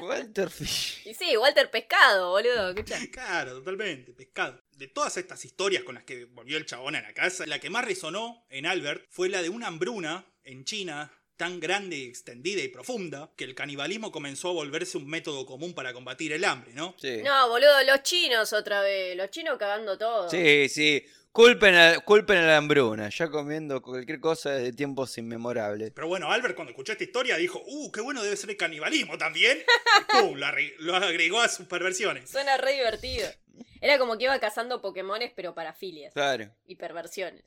Walter Fish. Y sí, Walter Pescado, boludo. escucha. Claro, totalmente, pescado. De todas estas historias con las que volvió el chabón a la casa, la que más resonó en Albert fue la de una hambruna en China tan grande, extendida y profunda que el canibalismo comenzó a volverse un método común para combatir el hambre, ¿no? Sí. No, boludo, los chinos otra vez. Los chinos cagando todo. Sí, sí. Culpen a, culpen a la hambruna, ya comiendo cualquier cosa desde tiempos inmemorables. Pero bueno, Albert cuando escuchó esta historia dijo, ¡uh, qué bueno debe ser el canibalismo también! Y ¡pum! Lo, lo agregó a sus perversiones. Suena re divertido. Era como que iba cazando Pokémones, pero para filias Claro. y perversiones.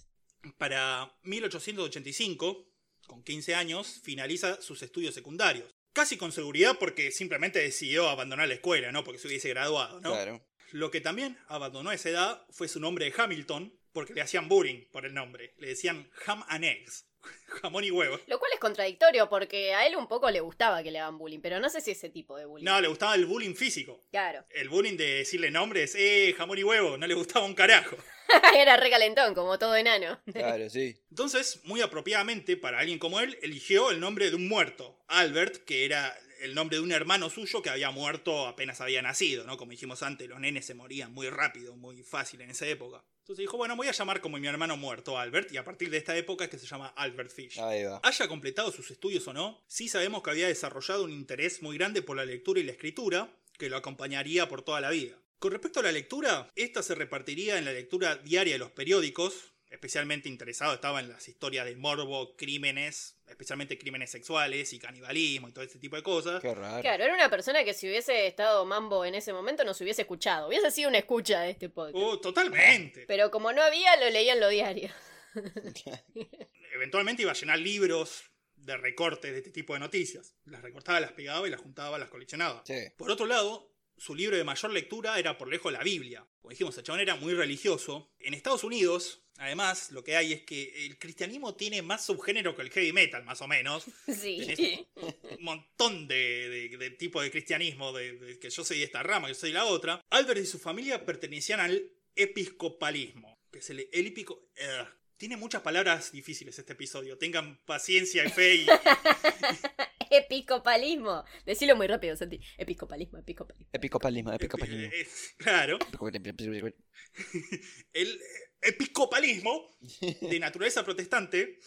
Para 1885, con 15 años, finaliza sus estudios secundarios. Casi con seguridad porque simplemente decidió abandonar la escuela, ¿no? Porque se hubiese graduado, ¿no? Claro. Lo que también abandonó a esa edad fue su nombre de Hamilton, porque le hacían bullying por el nombre. Le decían ham and eggs, jamón y huevo. Lo cual es contradictorio porque a él un poco le gustaba que le hagan bullying, pero no sé si ese tipo de bullying. No, le gustaba el bullying físico. Claro. El bullying de decirle nombres, eh, jamón y huevo, no le gustaba un carajo. Era re calentón, como todo enano. Claro, sí. Entonces, muy apropiadamente, para alguien como él, eligió el nombre de un muerto, Albert, que era el nombre de un hermano suyo que había muerto apenas había nacido, ¿no? Como dijimos antes, los nenes se morían muy rápido, muy fácil en esa época. Entonces dijo, bueno, voy a llamar como mi hermano muerto, Albert, y a partir de esta época es que se llama Albert Fish. Ahí va. Haya completado sus estudios o no, sí sabemos que había desarrollado un interés muy grande por la lectura y la escritura, que lo acompañaría por toda la vida. Con respecto a la lectura, esta se repartiría en la lectura diaria de los periódicos, especialmente interesado estaba en las historias de morbo, crímenes, especialmente crímenes sexuales y canibalismo y todo ese tipo de cosas. Qué raro. Claro, era una persona que si hubiese estado Mambo en ese momento nos hubiese escuchado. Hubiese sido una escucha de este podcast. Oh, totalmente. Pero como no había, lo leía en lo diario. Eventualmente iba a llenar libros de recortes de este tipo de noticias. Las recortaba, las pegaba y las juntaba, las coleccionaba. Sí. Por otro lado, su libro de mayor lectura era por lejos la Biblia. Como dijimos, el chabón era muy religioso. En Estados Unidos, además, lo que hay es que el cristianismo tiene más subgénero que el heavy metal, más o menos. Sí. Tenés un montón de, de, de tipos de cristianismo, de, de que yo soy de esta rama, yo soy de la otra. Albert y su familia pertenecían al episcopalismo, que es el, el epico- eh, tiene muchas palabras difíciles este episodio. Tengan paciencia y fe y, Episcopalismo. Decilo muy rápido, Santi. Episcopalismo, episcopalismo. Episcopalismo, episcopalismo. Eh, claro. El episcopalismo, de naturaleza protestante,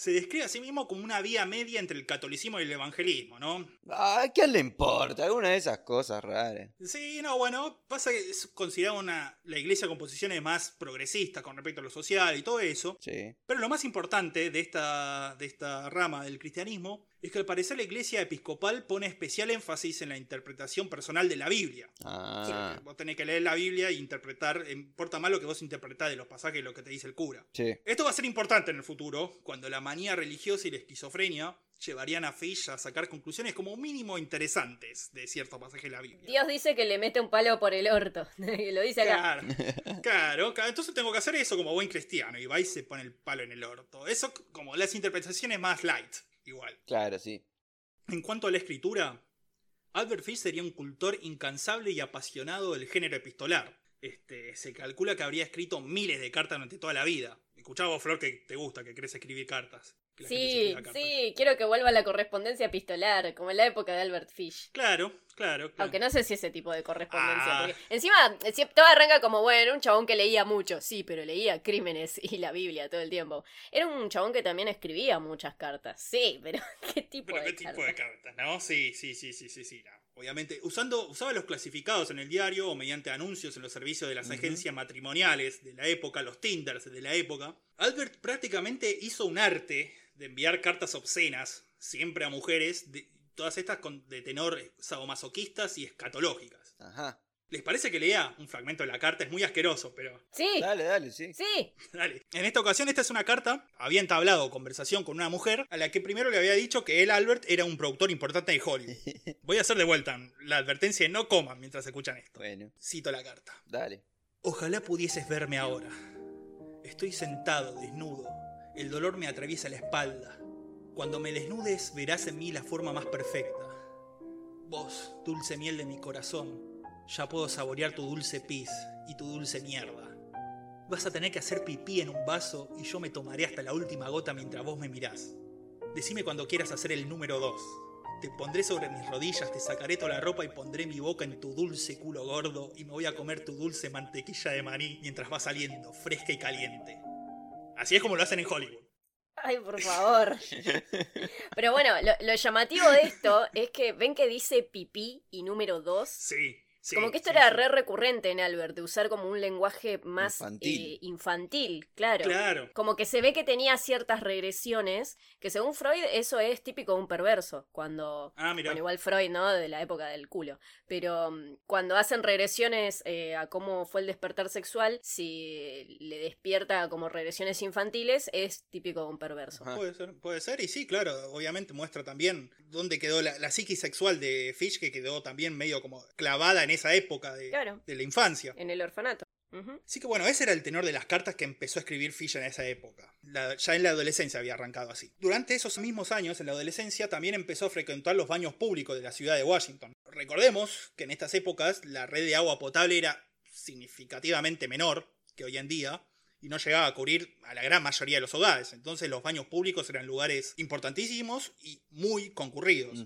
se describe a sí mismo como una vía media entre el catolicismo y el evangelismo, ¿no? Ah, ¿a quién le importa? Alguna de esas cosas raras. Sí, no, bueno, pasa que es considerada una, la iglesia con posiciones más progresistas con respecto a lo social y todo eso. Sí. Pero lo más importante de esta, de esta rama del cristianismo es que al parecer la iglesia episcopal pone especial énfasis en la interpretación personal de la Biblia. Ah, Vos tenés que leer la Biblia e interpretar, importa más lo que vos interpretás de los pasajes que lo que te dice el cura. sí. Esto va a ser importante en el futuro, cuando la manía religiosa y la esquizofrenia llevarían a Fish a sacar conclusiones como mínimo interesantes de ciertos pasajes de la Biblia. Dios dice que le mete un palo por el orto. lo dice acá. Claro, claro, claro, entonces tengo que hacer eso como buen cristiano y va y se pone el palo en el orto. Eso como las interpretaciones más light, igual. Claro, sí. En cuanto a la escritura, Albert Fish sería un cultor incansable y apasionado del género epistolar. Este, se calcula que habría escrito miles de cartas durante toda la vida. Escuchaba Flor, que te gusta, que querés escribir cartas. Sí, cartas. sí, quiero que vuelva la correspondencia epistolar, como en la época de Albert Fish. Claro, claro, claro. Aunque no sé si ese tipo de correspondencia. Ah. porque encima, eh, todo arranca como, bueno, un chabón que leía mucho. Sí, pero leía crímenes y la Biblia todo el tiempo. Era un chabón que también escribía muchas cartas. Sí, pero ¿qué tipo Pero de qué tipo cartas? de cartas, ¿no? Sí, sí, sí, sí, sí, sí. no. Obviamente, usando, usaba los clasificados en el diario o mediante anuncios en los servicios de las agencias matrimoniales de la época, los Tinders de la época. Albert prácticamente hizo un arte de enviar cartas obscenas, siempre a mujeres, de, todas estas con, de tenor sadomasoquistas y escatológicas. Ajá. ¿Les parece que lea un fragmento de la carta? Es muy asqueroso, pero Sí, Dale, dale, sí. sí. Dale. En esta ocasión, esta es una carta. Había entablado conversación con una mujer a la que primero le había dicho que él, Albert, era un productor importante de Hollywood. Voy a hacer de vuelta la advertencia de no coman mientras escuchan esto. Bueno, Cito la carta. dale. Ojalá pudieses verme ahora. Estoy sentado, desnudo. El dolor me atraviesa la espalda. Cuando me desnudes verás en mí la forma más perfecta. Vos, dulce miel de mi corazón, ya puedo saborear tu dulce pis y tu dulce mierda. Vas a tener que hacer pipí en un vaso y yo me tomaré hasta la última gota mientras vos me mirás. Decime cuando quieras hacer el número 2. Te pondré sobre mis rodillas, te sacaré toda la ropa y pondré mi boca en tu dulce culo gordo y me voy a comer tu dulce mantequilla de maní mientras va saliendo, fresca y caliente. Así es como lo hacen en Hollywood. Ay, por favor. Pero bueno, lo, lo llamativo de esto es que ven que dice pipí y número 2. Sí. Sí, como que esto sí, era sí. re recurrente en Albert, de usar como un lenguaje más Infantil. eh, infantil, claro. Claro. Como que se ve que tenía ciertas regresiones, que según Freud eso es típico de un perverso, cuando... Ah, mira. Bueno, igual Freud, ¿no? De la época del culo. Pero mm, cuando hacen regresiones eh, a cómo fue el despertar sexual, si le despierta como regresiones infantiles, es típico de un perverso. Ajá. Puede ser, puede ser, y sí, claro, obviamente muestra también dónde quedó la, la psiquis sexual de Fish, que quedó también medio como clavada en esa época de, Claro. de la infancia. En el orfanato. Así que bueno, ese era el tenor de las cartas que empezó a escribir Fish en esa época. La- ya en la adolescencia había arrancado así. Durante esos mismos años, en la adolescencia, también empezó a frecuentar los baños públicos de la ciudad de Washington. Recordemos que en estas épocas la red de agua potable era significativamente menor que hoy en día y no llegaba a cubrir a la gran mayoría de los hogares. Entonces los baños públicos eran lugares importantísimos y muy concurridos.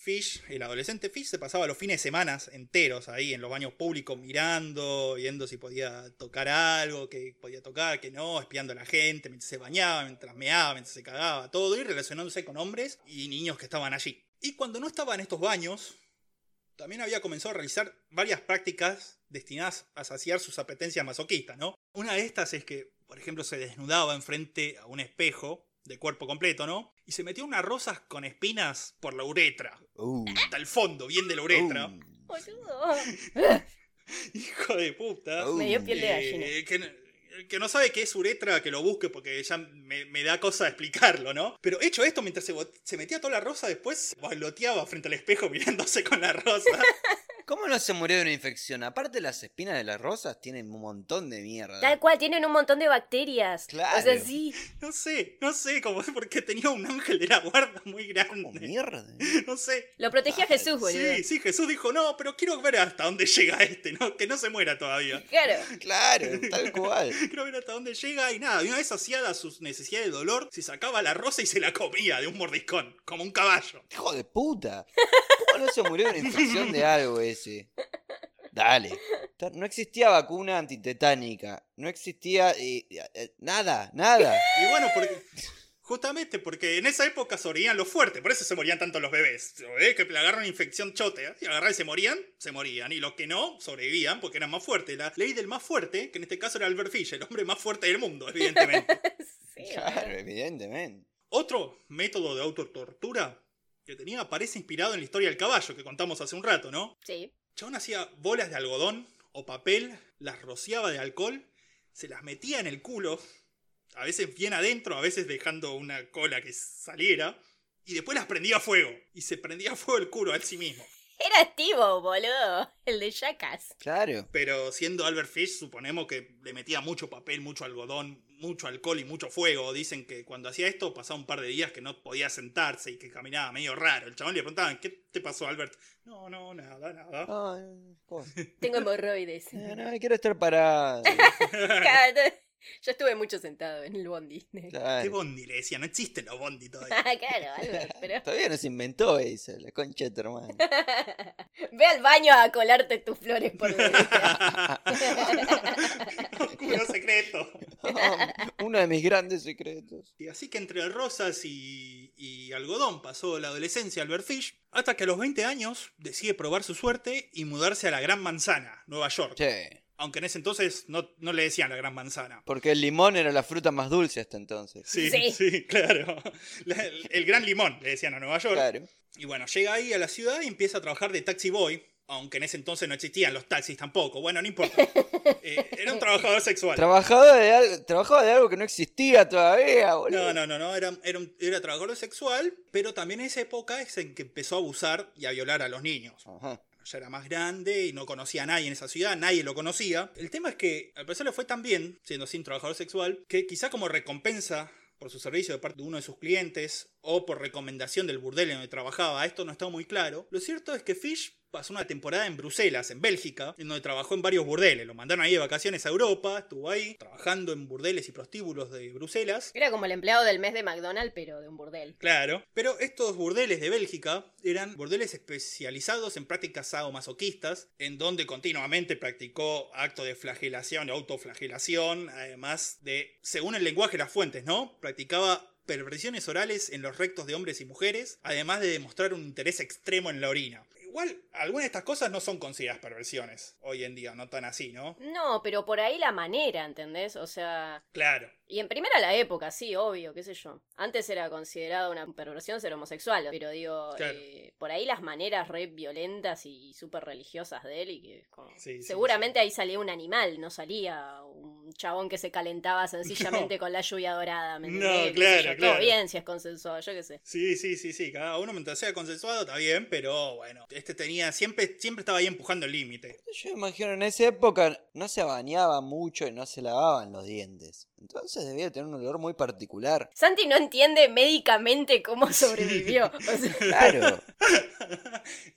Fish, el adolescente Fish, se pasaba los fines de semana enteros ahí en los baños públicos mirando, viendo si podía tocar algo, que podía tocar, que no, espiando a la gente, mientras se bañaba, mientras meaba, mientras se cagaba, todo, y relacionándose con hombres y niños que estaban allí. Y cuando no estaba en estos baños, también había comenzado a realizar varias prácticas destinadas a saciar sus apetencias masoquistas, ¿no? Una de estas es que, por ejemplo, se desnudaba enfrente a un espejo de cuerpo completo, ¿no? Y se metía unas rosas con espinas por la uretra. Uh, Hasta el fondo, bien de la uretra. uh. Boludo. Hijo de puta. Uh. Me dio piel de Eh, gallina. que, no- que no sabe qué es uretra, que lo busque porque ya me, me da cosa explicarlo, ¿no? Pero hecho esto, mientras se, metía toda la rosa, después bailoteaba frente al espejo mirándose con la rosa. ¿Cómo no se murió de una infección? Aparte las espinas de las rosas tienen un montón de mierda. Tal cual, tienen un montón de bacterias. Claro. O sea, sí. No sé, no sé, como porque tenía un ángel de la guarda muy ¿Cómo grande. mierda? No sé. Lo protegía Jesús, boludo. Sí, sí, Jesús dijo, no, pero quiero ver hasta dónde llega este, ¿no? Que no se muera todavía. Claro. Claro, tal cual. Quiero ver hasta dónde llega y nada. Y una vez saciada sus necesidades de dolor, se sacaba la rosa y se la comía de un mordiscón, como un caballo. Hijo de puta. ¿Cómo no se murió de una infección de algo ese? Dale. No existía vacuna antitetánica. No existía eh, eh, nada, nada. Y bueno, porque. Justamente porque en esa época sobrevivían los fuertes, por eso se morían tanto los bebés. Los bebés que le agarran infección chotea, y agarran y se morían, se morían. Y los que no, sobrevivían porque eran más fuertes. La ley del más fuerte, que en este caso era Albert Fish, el hombre más fuerte del mundo, evidentemente. Sí, Claro, evidentemente. Otro método de autotortura que tenía aparece inspirado en la historia del caballo que contamos hace un rato, ¿no? Sí. Chabón hacía bolas de algodón o papel, las rociaba de alcohol, se las metía en el culo, a veces bien adentro, a veces dejando una cola que saliera, y después las prendía a fuego. Y se prendía a fuego el culo a él sí mismo. Era Steve, boludo. El de Jackass. Claro. Pero siendo Albert Fish, suponemos que le metía mucho papel, mucho algodón, mucho alcohol y mucho fuego. Dicen que cuando hacía esto pasaba un par de días que no podía sentarse y que caminaba medio raro. El chabón le preguntaban, ¿qué te pasó, Albert? No, no, nada, nada. Ay, ¿cómo? Tengo hemorroides. Eh, no, quiero estar parado. Yo estuve mucho sentado en el bondi. ¿Qué Claro. bondi? Le decía, no existe los bondi todavía. claro, Albert, pero... Todavía no se inventó eso, la concha de tu hermano. Ve al baño a colarte tus flores por derecha. Oscuro secreto. Uno de mis grandes secretos. Y así que entre rosas y, y algodón pasó la adolescencia Albert Fish, hasta que a los 20 años decide probar su suerte y mudarse a la Gran Manzana, Nueva York. Che, Aunque en ese entonces no, no le decían la Gran Manzana. porque el limón era la fruta más dulce hasta entonces. Sí, Sí. sí, claro. La- el, el Gran Limón, le decían a Nueva York. Claro. Y bueno, llega ahí a la ciudad y empieza a trabajar de taxi boy. Aunque en ese entonces no existían los taxis tampoco. Bueno, no importa. Eh, era un trabajador sexual. Trabajaba de, algo, trabajaba de algo que no existía todavía, boludo. No, no, no, no, era, era, un- era trabajador sexual, pero también en esa época es en que empezó a abusar y a violar a los niños. Ajá. Ya era más grande y no conocía a nadie en esa ciudad, nadie lo conocía. El tema es que al parecer fue tan bien, siendo sin trabajador sexual, que quizá como recompensa por su servicio de parte de uno de sus clientes o por recomendación del burdel en donde trabajaba, esto no está muy claro. Lo cierto es que Fish pasó una temporada en Bruselas, en Bélgica, en donde trabajó en varios burdeles. Lo mandaron ahí de vacaciones a Europa, estuvo ahí trabajando en burdeles y prostíbulos de Bruselas. Era como el empleado del mes de McDonald's, pero de un burdel. Claro, pero estos burdeles de Bélgica eran burdeles especializados en prácticas sadomasoquistas, en donde continuamente practicó actos de flagelación, autoflagelación, además de, según el lenguaje de las fuentes, ¿no? Practicaba perversiones orales en los rectos de hombres y mujeres, además de demostrar un interés extremo en la orina. Igual, algunas de estas cosas no son consideradas perversiones hoy en día, no tan así, ¿no? No, pero por ahí la manera, ¿entendés? O sea... Claro. Y en primera la época, sí, obvio, qué sé yo. Antes era considerado una perversión ser homosexual, pero digo, Claro. eh, por ahí las maneras re violentas y súper religiosas de él y que como- Sí, sí, seguramente ahí salía un animal, no salía un chabón que se calentaba sencillamente con la lluvia dorada, ¿me No, entendés? Claro, yo, claro. Todo bien si es consensuado, yo qué sé. Sí, sí, sí, sí. Cada uno mientras sea consensuado está bien, pero bueno, este tenía, siempre, siempre estaba ahí empujando el límite. Yo imagino en esa época no se bañaba mucho y no se lavaban los dientes. Entonces debía tener un olor muy particular. Santi no entiende médicamente cómo sobrevivió. O sea, Claro.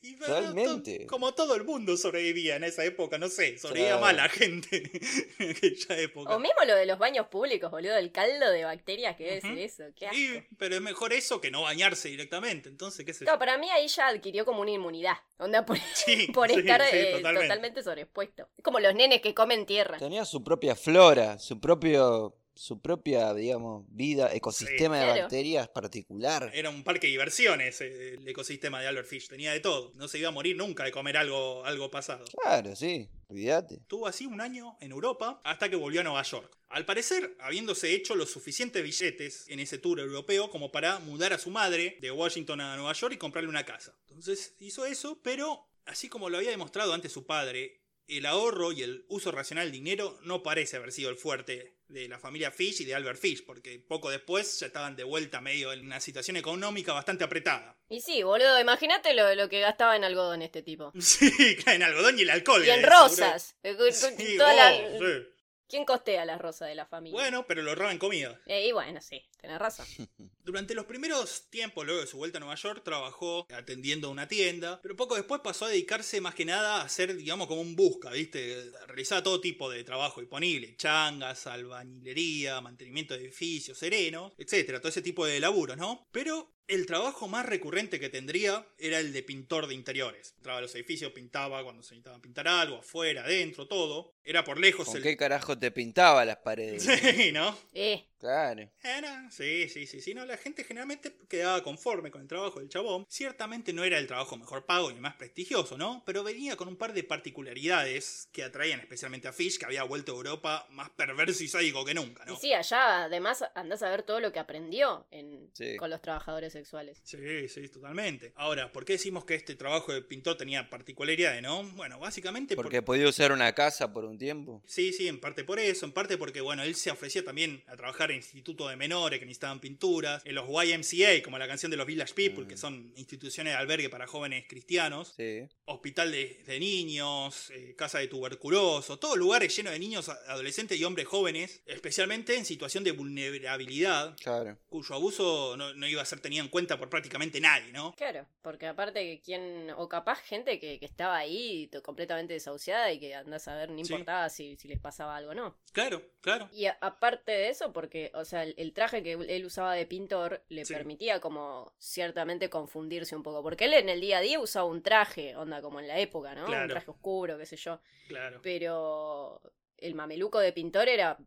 Y, bueno, Realmente. to- como todo el mundo sobrevivía en esa época, no sé, sobrevivía Claro. mal la gente en aquella época. o mismo lo de los baños públicos, boludo, el caldo de bacterias que debe ser eso, qué asco. Y- pero es mejor eso que no bañarse directamente, entonces, qué sé yo. No, para mí ahí ya adquirió como una inmunidad. Onda por, Sí, por sí, estar sí, eh, totalmente. totalmente sobreexpuesto. Es como los nenes que comen tierra. Tenía su propia flora, su propio su propia, digamos, vida, ecosistema de Claro. bacterias particular. Era un parque de diversiones eh, el ecosistema de Albert Fish, tenía de todo. No se iba a morir nunca de comer algo, algo pasado. Claro, sí, olvídate. Estuvo así un año en Europa hasta que volvió a Nueva York. Al parecer, habiéndose hecho los suficientes billetes en ese tour europeo como para mudar a su madre de Washington a Nueva York y comprarle una casa. Entonces hizo eso, pero así como lo había demostrado antes su padre, el ahorro y el uso racional del dinero no parece haber sido el fuerte de la familia Fish y de Albert Fish, porque poco después ya estaban de vuelta medio en una situación económica bastante apretada. Y sí, boludo, imagínate lo, lo que gastaba en algodón este tipo. Sí, en algodón y el alcohol. Y en eh, rosas. Sí, toda la- oh, sí. ¿Quién costea las rosas de la familia? Bueno, pero lo ahorraba en comida. Eh, y bueno, sí, tenés razón. Durante los primeros tiempos, luego de su vuelta a Nueva York, trabajó atendiendo una tienda, pero poco después pasó a dedicarse más que nada a ser, digamos, como un busca, ¿viste? Realizaba todo tipo de trabajo disponible, changas, albañilería, mantenimiento de edificios, serenos, etcétera, todo ese tipo de laburos, ¿no? Pero el trabajo más recurrente que tendría era el de pintor de interiores. Entraba a los edificios, pintaba cuando se necesitaba pintar algo, afuera, adentro, todo. Era por lejos ¿Con el... qué carajo te pintaba las paredes? Sí, ¿no? Eh, Claro. Era, sí, sí, sí, sí, no, la gente generalmente quedaba conforme con el trabajo del chabón. Ciertamente no era el trabajo mejor pago ni más prestigioso, ¿no? Pero venía con un par de particularidades que atraían especialmente a Fish, que había vuelto a Europa más perverso y sádico que nunca, y ¿no? sí, allá además andás a ver todo lo que aprendió en, Sí. con los trabajadores sexuales. Sí, sí, totalmente. Ahora, ¿por qué decimos que este trabajo de pintor tenía particularidades, no? Bueno, básicamente Porque podía usar una casa por un tiempo. Sí, sí, en parte por eso, en parte porque, bueno, él se ofrecía también a trabajar en institutos de menores que necesitaban pinturas, en los YMCA, como la canción de los Village People, Mm. que son instituciones de albergue para jóvenes cristianos, Sí. hospital de, de niños, eh, casa de tuberculosos, todos lugares llenos de niños, adolescentes y hombres jóvenes, especialmente en situación de vulnerabilidad, Claro. cuyo abuso no, no iba a ser tenido en cuenta por prácticamente nadie, ¿no? Claro, porque aparte que quien, o capaz gente que, que estaba ahí completamente desahuciada y que andás a ver, no Sí. importaba si, si les pasaba algo o no. Claro, claro. Y a- aparte de eso, porque, o sea, el, el traje que él usaba de pintor le Sí. permitía como ciertamente confundirse un poco, porque él en el día a día usaba un traje, onda como en la época, ¿no? Claro. Un traje oscuro, qué sé yo. Claro. Pero el mameluco de pintor era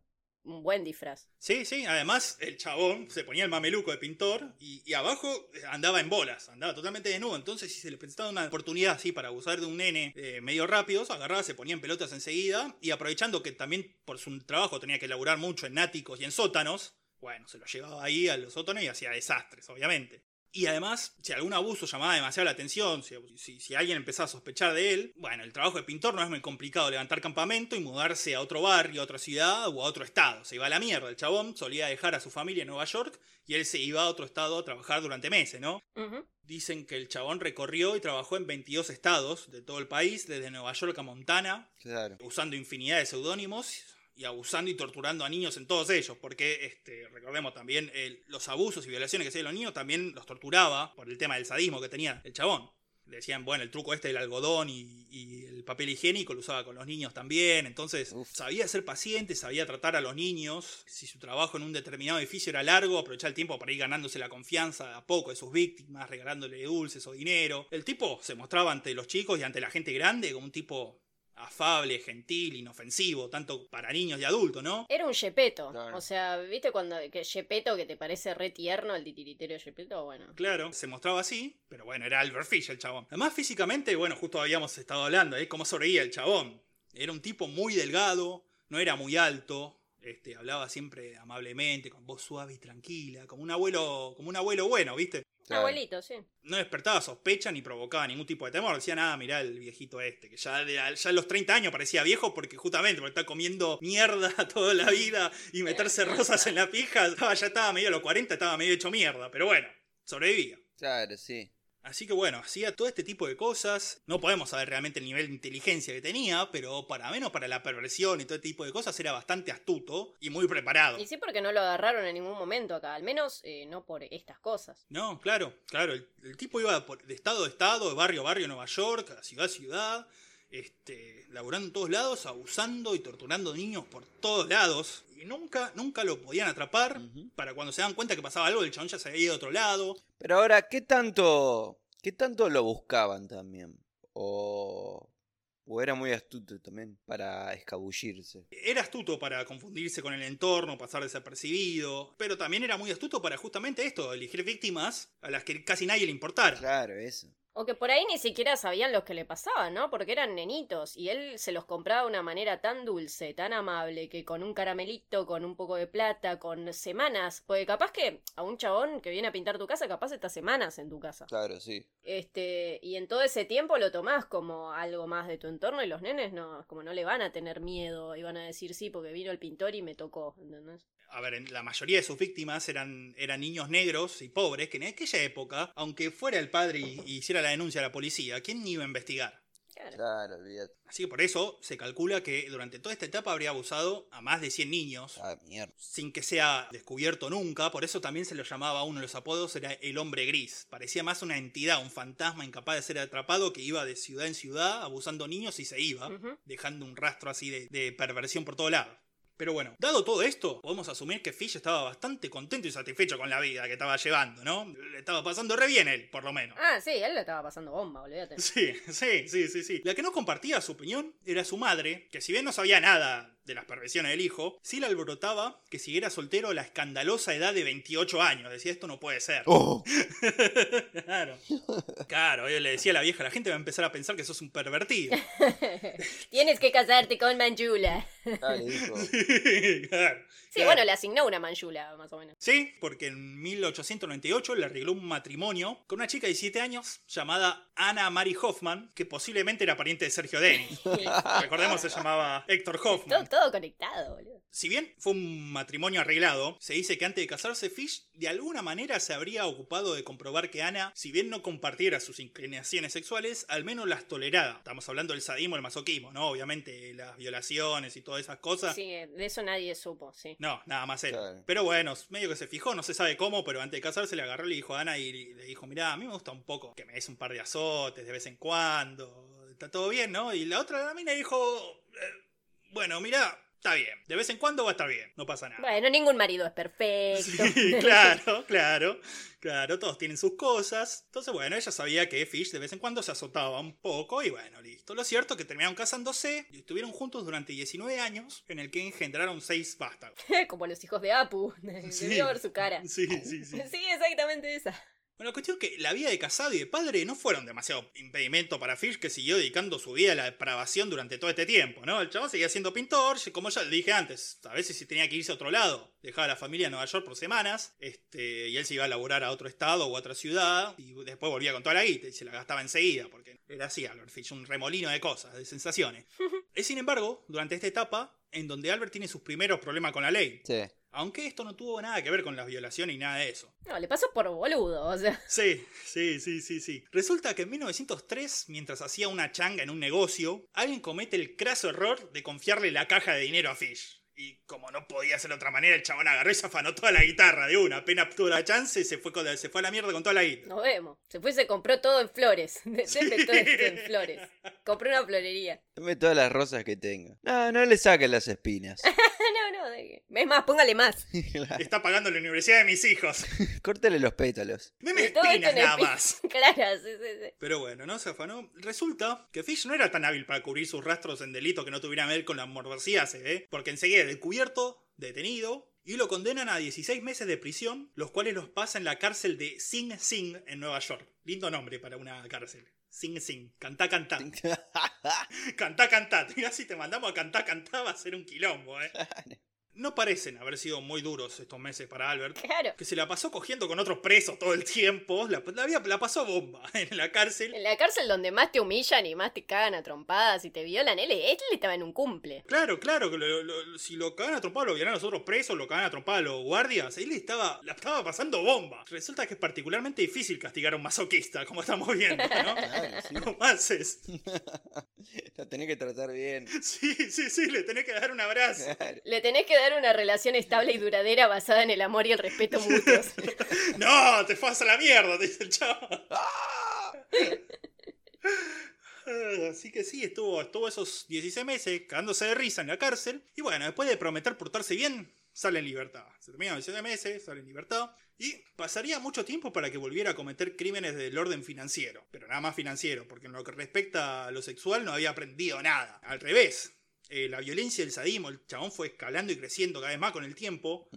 un buen disfraz. Sí, sí, además el chabón se ponía el mameluco de pintor y, abajo andaba en bolas, andaba totalmente desnudo. Entonces, si se le presentaba una oportunidad así para abusar de un nene eh, medio rápido, se agarraba, se ponía en pelotas enseguida y aprovechando que también por su trabajo tenía que laburar mucho en áticos y en sótanos, bueno, se lo llevaba ahí a los sótanos y hacía desastres, obviamente. Y además, si algún abuso llamaba demasiado la atención, si, si- si alguien empezaba a sospechar de él, bueno, el trabajo de pintor no es muy complicado levantar campamento y mudarse a otro barrio, a otra ciudad o a otro estado. Se iba a la mierda. El chabón solía dejar a su familia en Nueva York y él se iba a otro estado a trabajar durante meses, ¿no? Dicen que el chabón recorrió y trabajó en 22 estados de todo el país, desde Nueva York a Montana, Claro. usando infinidad de seudónimos y abusando y torturando a niños en todos ellos, porque este, recordemos también el- los abusos y violaciones que hacían los niños también los torturaba por el tema del sadismo que tenía el chabón. Decían, bueno, el truco este del algodón y, y el papel higiénico lo usaba con los niños también. Entonces, Uf. sabía ser paciente, sabía tratar a los niños. Si su trabajo en un determinado edificio era largo, aprovechar el tiempo para ir ganándose la confianza a poco de sus víctimas, regalándole dulces o dinero. El tipo se mostraba ante los chicos y ante la gente grande como un tipo afable, gentil, inofensivo, tanto para niños y adultos, ¿no? Era un Yepeto. Claro. O sea, ¿viste cuando que Yepeto que te parece re tierno el titiritero Yepeto? Bueno. Claro, se mostraba así, pero bueno, era Albert Fish el chabón. Además, físicamente, bueno, justo habíamos estado hablando, ¿eh? Cómo sonreía el chabón. Era un tipo muy delgado, no era muy alto, este, hablaba siempre amablemente, con voz suave y tranquila, como un abuelo, como un abuelo bueno, ¿viste? Claro. Abuelito, sí. No despertaba sospecha ni provocaba ningún tipo de temor. Decía nada, mirá el viejito este, que ya, de- ya a los 30 años parecía viejo porque justamente porque está comiendo mierda toda la vida y meterse rosas en la pija, estaba- ya estaba medio a los 40, estaba medio hecho mierda, pero bueno, sobrevivía. Claro, sí. Así que bueno, hacía todo este tipo de cosas. No podemos saber realmente el nivel de inteligencia que tenía, pero para menos para la perversión y todo este tipo de cosas era bastante astuto y muy preparado. Y sí porque no lo agarraron en ningún momento acá, al menos eh, no por estas cosas. No, claro, claro. El, el tipo iba por- de estado a estado, de barrio a barrio Nueva York, a ciudad a ciudad, este, laburando en todos lados, abusando y torturando niños por todos lados. Y nunca, nunca lo podían atrapar. Para cuando se dan cuenta que pasaba algo, el chabón ya se había ido a otro lado. Pero ahora, ¿qué tanto, qué tanto lo buscaban también? O O era muy astuto también para escabullirse. Era astuto para confundirse con el entorno, pasar desapercibido, pero también era muy astuto para justamente esto, elegir víctimas a las que casi nadie le importara. Claro, eso. O que por ahí ni siquiera sabían lo que le pasaba, ¿no? Porque eran nenitos y él se los compraba de una manera tan dulce, tan amable, que con un caramelito, con un poco de plata, con semanas. Porque capaz que a un chabón que viene a pintar tu casa, capaz está semanas en tu casa. Claro, sí. Este, y en todo ese tiempo lo tomás como algo más de tu entorno y los nenes no, como no le van a tener miedo y van a decir sí porque vino el pintor y me tocó, ¿entendés? A ver, la mayoría de sus víctimas eran, eran niños negros y pobres, que en aquella época, aunque fuera el padre y, y hiciera la denuncia a la policía, ¿quién iba a investigar? Claro. Olvídate. Así que por eso se calcula que durante toda esta etapa habría abusado a más de 100 niños, Ah, mierda. sin que sea descubierto nunca, por eso también se lo llamaba uno de los apodos, era el hombre gris. Parecía más una entidad, un fantasma incapaz de ser atrapado que iba de ciudad en ciudad abusando niños y se iba, dejando un rastro así de, de perversión por todo lado. Pero bueno, dado todo esto, podemos asumir que Fish estaba bastante contento y satisfecho con la vida que estaba llevando, ¿no? Le estaba pasando re bien él, por lo menos. Ah, sí, él le estaba pasando bomba, olvídate. Sí, sí, sí, sí, sí. La que no compartía su opinión era su madre, que si bien no sabía nada de las perversiones del hijo, sí le alborotaba que siguiera soltero a la escandalosa edad de 28 años. Decía, esto no puede ser. ¡Oh! claro. Claro, yo le decía a la vieja, la gente va a empezar a pensar que sos un pervertido. Tienes que casarte con Manjula. Ah, le dijo. claro. Sí, bueno, le asignó una Manjula, más o menos. Sí, porque en 1898 le arregló un matrimonio con una chica de 17 años llamada Anna Mary Hoffman, que posiblemente era pariente de Sergio Denis. Recordemos se llamaba Héctor todo, Hoffman. todo conectado, boludo. Si bien fue un matrimonio arreglado, se dice que antes de casarse Fish de alguna manera se habría ocupado de comprobar que Ana, si bien no compartiera sus inclinaciones sexuales, al menos las toleraba. Estamos hablando del sadismo, el masoquismo, ¿no? Obviamente las violaciones y todas esas cosas. Sí, de eso nadie supo, sí. No, nada más él. Claro. Pero bueno, medio que se fijó, no se sabe cómo, pero antes de casarse le agarró y le dijo a Ana y le dijo, mirá, a mí me gusta un poco que me des un par de azotes de vez en cuando, está todo bien, ¿no? Y la otra la mina dijo, "Eh, bueno, mirá, está bien, de vez en cuando va a estar bien, no pasa nada. Bueno, ningún marido es perfecto. Sí, claro, claro, claro, todos tienen sus cosas. Entonces, bueno, ella sabía que Fish de vez en cuando se azotaba un poco y bueno, listo. Lo cierto es que terminaron casándose y estuvieron juntos durante 19 años, en el que engendraron seis vástagos. Como los hijos de Apu. Sí. Debió ver su cara. Sí, sí, sí. Sí, exactamente esa. Bueno, la cuestión es que la vida de casado y de padre no fueron demasiado impedimento para Fish, que siguió dedicando su vida a la depravación durante todo este tiempo, ¿no? El chabón seguía siendo pintor, y como ya le dije antes, a veces si tenía que irse a otro lado, dejaba a la familia en Nueva York por semanas, este, y él se iba a laburar a otro estado o a otra ciudad, y después volvía con toda la guita y se la gastaba enseguida, porque era así Albert Fish, un remolino de cosas, de sensaciones. es sin embargo, durante esta etapa, en donde Albert tiene sus primeros problemas con la ley. Sí. Aunque esto no tuvo nada que ver con las violaciones ni nada de eso. No, le pasó por boludo, o sea. Sí, sí, sí, sí, sí. Resulta que en 1903, mientras hacía una changa en un negocio, alguien comete el craso error de confiarle la caja de dinero a Fish. Y como no podía ser de otra manera, el chabón agarró y se afanó toda la guitarra de una. Apenas tuvo la chance, se fue, con la- se fue a la mierda con toda la guitarra. Nos vemos. Se fue y se compró todo en flores. Siempre todo esto en flores. Compró una florería. Tome todas las rosas que tenga. No, no le saquen las espinas. de- es más, póngale más. Está pagando la universidad de mis hijos. Córtele los pétalos. Deme Y todo esto espinas en nada espi- más. Claro, sí, sí, sí. Pero bueno, no se afanó. Resulta que Fish no era tan hábil para cubrir sus rastros en delito que no tuvieran que ver con la morbosidad, se ve. Porque enseguida es descubierto, detenido, y lo condenan a 16 meses de prisión, los cuales los pasa en la cárcel de Sing Sing en Nueva York. Lindo nombre para una cárcel. Sing Sing. Cantá, cantá. Cantá, cantá. Mirá, si te mandamos a cantar, cantá, va a ser un quilombo, eh. No parecen haber sido muy duros estos meses para Albert. Claro. Que se la pasó cogiendo con otros presos todo el tiempo. La, la, había- la pasó bomba en la cárcel. En la cárcel donde más te humillan y más te cagan a trompadas y te violan, él, él estaba en un cumple. Claro, claro, que lo- lo- si lo cagan a trompar lo vieran los otros presos, lo cagan a trompar a los guardias, él estaba, la estaba pasando bomba. Resulta que es particularmente difícil castigar a un masoquista, como estamos viendo, ¿no? Claro, sí. ¿Cómo haces? La tenés que tratar bien. Sí, sí, sí, le tenés que dar un abrazo. Claro. Le tenés que dar una relación estable y duradera basada en el amor y el respeto mutuos. No, te fue a la mierda, te dice el chavo. Ah, Así que sí, estuvo, estuvo esos 16 meses cagándose de risa en la cárcel. Y bueno, después de prometer portarse bien, sale en libertad. Se terminan los 17 meses, sale en libertad. Y pasaría mucho tiempo para que volviera a cometer crímenes del orden financiero. Pero nada más financiero, porque en lo que respecta a lo sexual no había aprendido nada. Al revés. Eh, la violencia y el sadismo, el chabón fue escalando y creciendo cada vez más con el tiempo.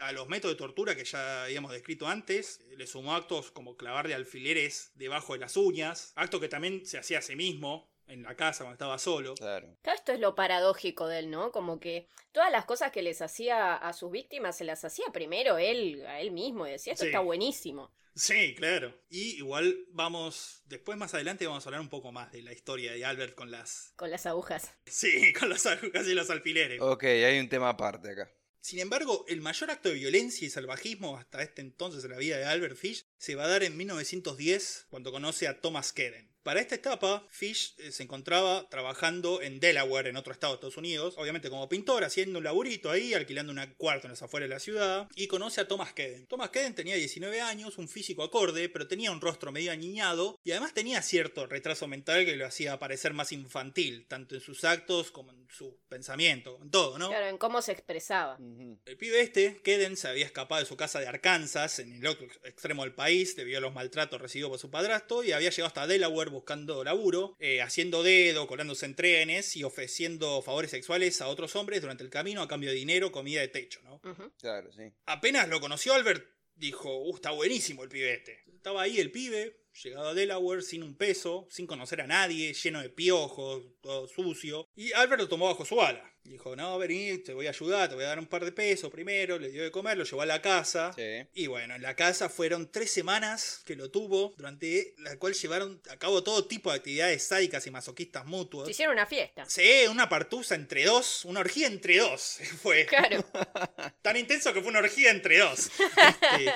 A los métodos de tortura que ya habíamos descrito antes, le sumó actos como clavarle alfileres debajo de las uñas, acto que también se hacía a sí mismo en la casa cuando estaba solo. Claro. Claro, esto es lo paradójico de él, ¿no? Como que todas las cosas que les hacía a sus víctimas se las hacía primero él, a él mismo, y decía, esto Sí. está buenísimo. Sí, claro. Y igual vamos, después más adelante vamos a hablar un poco más de la historia de Albert con las... Con las agujas. Sí, con las agujas y los alfileres. Ok, hay un tema aparte acá. Sin embargo, el mayor acto de violencia y salvajismo hasta este entonces en la vida de Albert Fish se va a dar en 1910 cuando conoce a Thomas Kedden. Para esta etapa, Fish eh, se encontraba trabajando en Delaware, en otro estado de Estados Unidos, obviamente como pintor, haciendo un laburito ahí, alquilando un cuarto en las afueras de la ciudad, y conoce a Thomas Kedden. Thomas Kedden tenía 19 años, un físico acorde, pero tenía un rostro medio añiñado, y además tenía cierto retraso mental que lo hacía parecer más infantil, tanto en sus actos como en su pensamiento, en todo, ¿no? Claro, en cómo se expresaba. El pibe este, Kedden, se había escapado de su casa de Arkansas, en el otro extremo del país, debido a los maltratos recibidos por su padrastro, y había llegado hasta Delaware buscando laburo, eh, haciendo dedo, colándose en trenes y ofreciendo favores sexuales a otros hombres durante el camino a cambio de dinero, comida y techo, ¿no? Claro, sí. Apenas lo conoció Albert, dijo, uh, está buenísimo el pibe este. Estaba ahí el pibe, llegado a Delaware, sin un peso, sin conocer a nadie, lleno de piojos, todo sucio. Y Albert lo tomó bajo su ala. Dijo, no, vení, te voy a ayudar, te voy a dar un par de pesos primero, le dio de comer, lo llevó a la casa. Sí. Y bueno, en la casa fueron tres semanas que lo tuvo, durante la cual llevaron a cabo todo tipo de actividades sádicas y masoquistas mutuas. Se hicieron una fiesta. Sí, una partusa entre dos, una orgía entre dos. Fue Claro. tan intenso que fue una orgía entre dos. Este,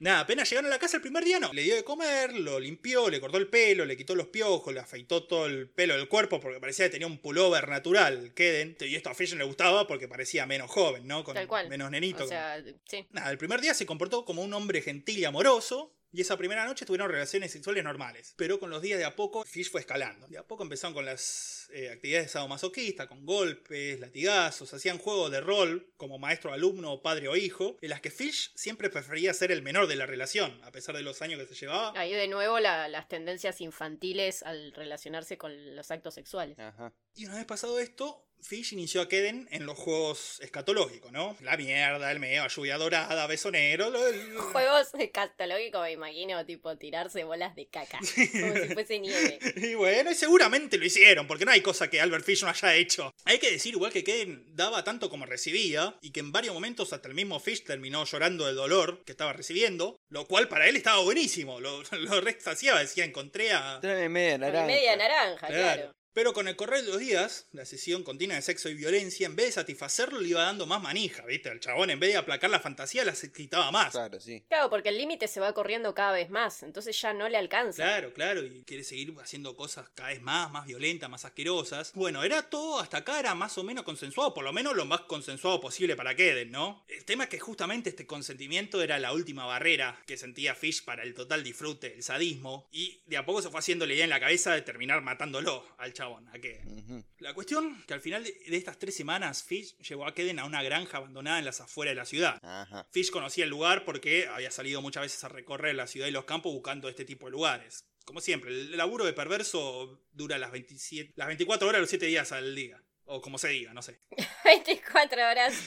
nada, apenas llegaron a la casa el primer día, no. Le dio de comer, lo limpió, le cortó el pelo, le quitó los piojos, le afeitó todo el pelo del cuerpo porque parecía que tenía un pullover natural, Keden. Y esto a Fisher le gustaba porque parecía menos joven, ¿no? Con Tal cual. menos nenito. O sea, sí. Nada, el primer día se comportó como un hombre gentil y amoroso. Y esa primera noche tuvieron relaciones sexuales normales. Pero con los días de a poco, Fish fue escalando. De a poco empezaron con las eh, actividades sadomasoquistas, con golpes, latigazos, hacían juegos de rol, como maestro, alumno, padre o hijo, en las que Fish siempre prefería ser el menor de la relación, a pesar de los años que se llevaba. Ahí de nuevo la- las tendencias infantiles al relacionarse con los actos sexuales. Ajá. Y una vez pasado esto, Fish inició a Keden en los juegos escatológicos, ¿no? La mierda, el meo, lluvia dorada, beso negro. lo- el- Juegos catológicos, me imagino, tipo tirarse bolas de caca. Como si fuese nieve. Y bueno, y seguramente lo hicieron, porque no hay cosa que Albert Fish no haya hecho. Hay que decir igual que Keden daba tanto como recibía, y que en varios momentos hasta el mismo Fish terminó llorando del dolor que estaba recibiendo, lo cual para él estaba buenísimo, lo, lo re extasiaba, decía, encontré a... Media naranja. media naranja, Claro. claro. Pero con el correr de los días, la sesión continua de sexo y violencia, en vez de satisfacerlo, le iba dando más manija, ¿viste? El chabón, en vez de aplacar la fantasía, la excitaba más. Claro, sí. Claro, porque el límite se va corriendo cada vez más, entonces ya no le alcanza. Claro, claro, y quiere seguir haciendo cosas cada vez más, más violentas, más asquerosas. Bueno, era todo, hasta acá era más o menos consensuado, por lo menos lo más consensuado posible para Keden, ¿no? El tema es que justamente este consentimiento era la última barrera que sentía Fish para el total disfrute, el sadismo, y de a poco se fue haciendo la idea en la cabeza de terminar matándolo al chabón, a Keden. Ujú. La cuestión que al final de de estas tres semanas, Fish llevó a Keden a una granja abandonada en las afueras de la ciudad. Ajá. Fish conocía el lugar porque había salido muchas veces a recorrer la ciudad y los campos buscando este tipo de lugares. Como siempre, el laburo de perverso dura las, 27, las 24 horas los 7 días al día. O como se diga, no sé. 24 horas.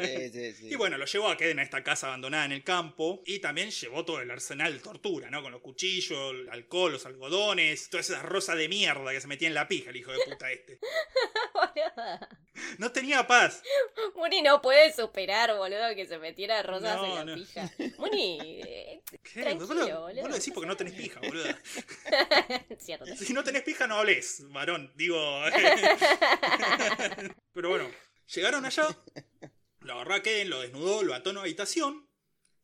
Sí, sí, sí. Y bueno, lo llevó a Keden a esta casa abandonada en el campo. Y también llevó todo el arsenal de tortura, ¿no? Con los cuchillos, el alcohol, los algodones, toda esa rosa de mierda que se metía en la pija el hijo de puta este. No tenía paz. Muni no puede superar, boludo, que se metiera rosas No, en la no. pija. Muni, eh, ¿Qué? Tranquilo, vos, lo, boludo, vos lo no decís porque no tenés pija, boluda. cierto. Si no tenés pija, no hables, varón. Digo. Pero bueno, llegaron allá, lo agarró a lo desnudó, lo ató en una habitación.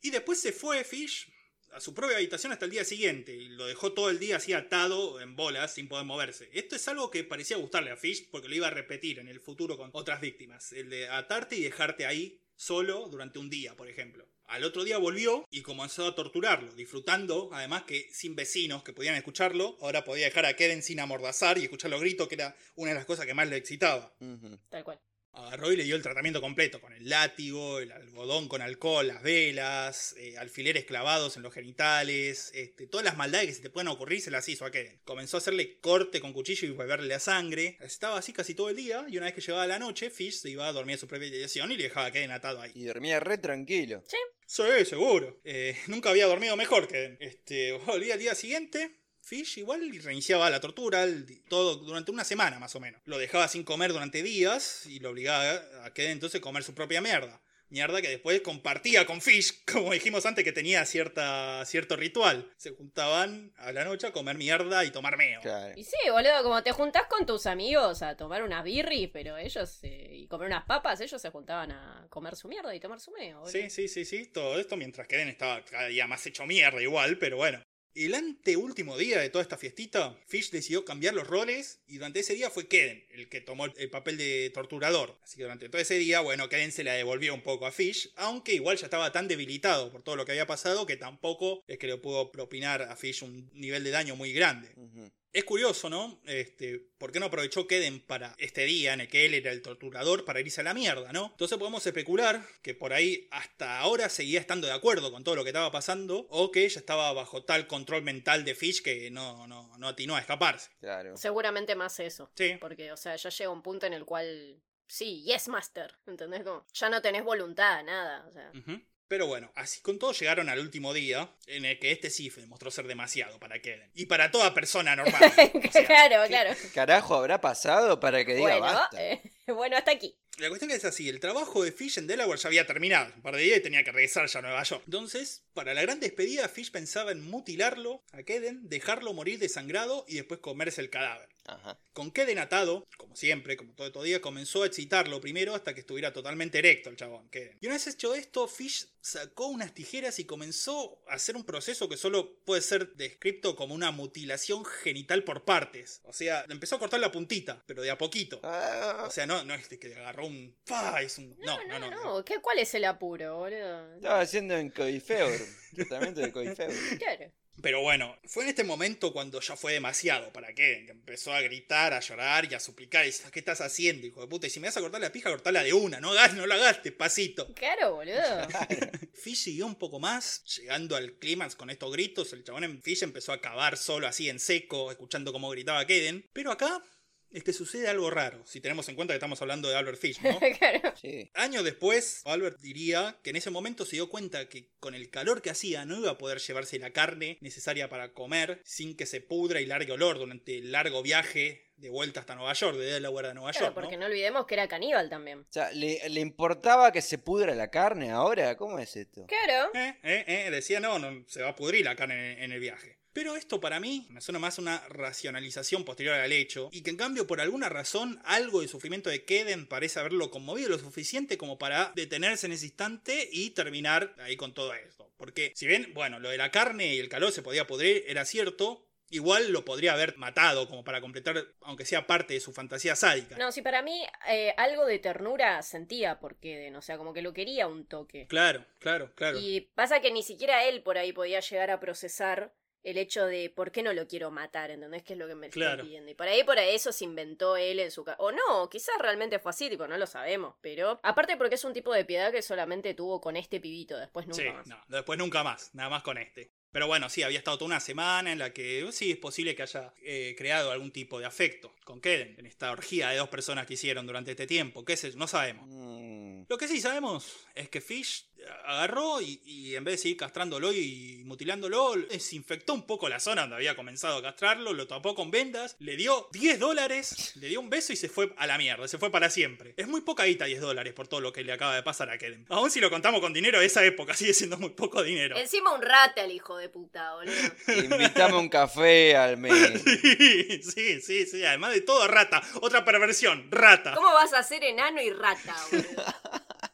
Y después se fue Fish a su propia habitación hasta el día siguiente. Y lo dejó todo el día así atado en bolas, sin poder moverse. Esto es algo que parecía gustarle a Fish porque lo iba a repetir en el futuro con otras víctimas. El de atarte y dejarte ahí solo durante un día, por ejemplo. Al otro día volvió y comenzó a torturarlo, disfrutando, además que sin vecinos que podían escucharlo, ahora podía dejar a Keden sin amordazar y escuchar los gritos, que era una de las cosas que más le excitaba. Tal cual. Agarró y le dio el tratamiento completo, con el látigo, el algodón con alcohol, las velas, eh, alfileres clavados en los genitales, este, todas las maldades que se te puedan ocurrir se las hizo a Keden. Comenzó a hacerle corte con cuchillo y beberle la sangre. Estaba así casi todo el día y una vez que llegaba la noche, Fish se iba a dormir a su propia habitación y le dejaba a Keden atado ahí. Y dormía re tranquilo. Sí, seguro. Eh, nunca había dormido mejor que este, volví al día siguiente. Fish igual reiniciaba la tortura, el- todo durante una semana más o menos. Lo dejaba sin comer durante días y lo obligaba a que entonces comer su propia mierda. Mierda que después compartía con Fish, como dijimos antes que tenía cierta, cierto ritual. Se juntaban a la noche a comer mierda y tomar meo. Claro. Y sí, boludo, como te juntás con tus amigos a tomar unas birris, pero ellos, eh, y comer unas papas, ellos se juntaban a comer su mierda y tomar su meo, boludo. Sí, sí, sí, sí, todo esto mientras Keden estaba cada día más hecho mierda igual, pero bueno. El anteúltimo día de toda esta fiestita, Fish decidió cambiar los roles y durante ese día fue Keden el que tomó el papel de torturador. Así que durante todo ese día, bueno, Keden se la devolvió un poco a Fish, aunque igual ya estaba tan debilitado por todo lo que había pasado que tampoco es que le pudo propinar a Fish un nivel de daño muy grande. Es curioso, ¿no? Este, ¿Por qué no aprovechó Keden para este día en el que él era el torturador para irse a la mierda, ¿no? Entonces podemos especular que por ahí hasta ahora seguía estando de acuerdo con todo lo que estaba pasando o que ya estaba bajo tal control mental de Fish que no, no, no atinó a escaparse. Claro. Seguramente más eso. Sí. Porque, o sea, ya llega un punto en el cual. Sí, yes, master. ¿Entendés? Como, ya no tenés voluntad, nada. O sea. Pero bueno, así con todo llegaron al último día en el que este sí demostró ser demasiado para Keden. Y para toda persona normal. O sea, claro, ¿qué- claro. Carajo habrá pasado para que diga Bueno, basta. eh, bueno, hasta aquí. La cuestión es así, el trabajo de Fish en Delaware ya había terminado, un par de días y tenía que regresar ya a Nueva York. Entonces, para la gran despedida, Fish pensaba en mutilarlo a Keden, dejarlo morir desangrado y después comerse el cadáver. Ajá. Con Keden atado, como siempre, como todo, todo día, comenzó a excitarlo primero hasta que estuviera totalmente erecto el chabón, Keden. Y una vez hecho esto, Fish sacó unas tijeras y comenzó a hacer un proceso que solo puede ser descrito como una mutilación genital por partes. O sea, empezó a cortar la puntita, pero de a poquito. Ah, O sea, no, no es de que agarró un. ¡Pah! Es un. No, no, no. No, ¿qué, ¿cuál es el apuro, boludo? estaba haciendo en Coifeur. Tratamiento de Coifeur. Claro. Pero bueno, fue en este momento cuando ya fue demasiado para Kevin, que empezó a gritar, a llorar y a suplicar. Y dice, ¿qué estás haciendo, hijo de puta? Y si me vas a cortar la pija, cortala de una, no hagas, no la hagas despacito. Claro, boludo. Fish siguió un poco más, llegando al clímax con estos gritos. El chabón en Fish empezó a cavar solo así en seco, escuchando cómo gritaba Keden. Pero acá es que sucede algo raro, si tenemos en cuenta que estamos hablando de Albert Fish, ¿no? claro. Sí. Años después, Albert diría que en ese momento se dio cuenta que con el calor que hacía no iba a poder llevarse la carne necesaria para comer sin que se pudra y largue olor durante el largo viaje de vuelta hasta Nueva York, de Delaware a Nueva Claro, York. porque ¿no? no olvidemos que era caníbal también. O sea, ¿le, le importaba que se pudra la carne ahora? ¿Cómo es esto? Claro. Eh, eh, eh, decía, no, no, se va a pudrir la carne en, en el viaje. Pero esto para mí me suena más una racionalización posterior al hecho, y que en cambio por alguna razón algo del sufrimiento de Keden parece haberlo conmovido lo suficiente como para detenerse en ese instante y terminar ahí con todo esto. Porque si bien, bueno, lo de la carne y el calor se podía pudrir era cierto, igual lo podría haber matado como para completar, aunque sea parte de su fantasía sádica. No, si para mí eh, algo de ternura sentía por Keden, o sea, como que lo quería un toque. Claro, claro, claro. Y pasa que ni siquiera él por ahí podía llegar a procesar el hecho de por qué no lo quiero matar, ¿entendés? Que es lo que me Claro. estoy pidiendo. Y por ahí, por ahí eso se inventó él en su casa. O no, quizás realmente fue así, tipo, no lo sabemos. Pero aparte porque es un tipo de piedad que solamente tuvo con este pibito, después nunca sí, más. no, después nunca más, nada más con este. Pero bueno, sí, había estado toda una semana en la que uh, sí es posible que haya eh, creado algún tipo de afecto con Keden, en esta orgía de dos personas que hicieron durante este tiempo, qué sé, yo, no sabemos. Mm, Lo que sí sabemos es que Fish agarró y, y en vez de seguir castrándolo y mutilándolo, desinfectó un poco la zona donde había comenzado a castrarlo, lo tapó con vendas, le dio 10 dólares, le dio un beso y se fue a la mierda, se fue para siempre. Es muy poca guita 10 dólares por todo lo que le acaba de pasar a Keden. Aún si lo contamos con dinero de esa época, sigue siendo muy poco dinero. Encima un rata el hijo de puta, boludo. invítame un café al mes. Sí, sí, sí, sí, además de todo rata, otra perversión, rata. ¿Cómo vas a ser enano y rata, boludo?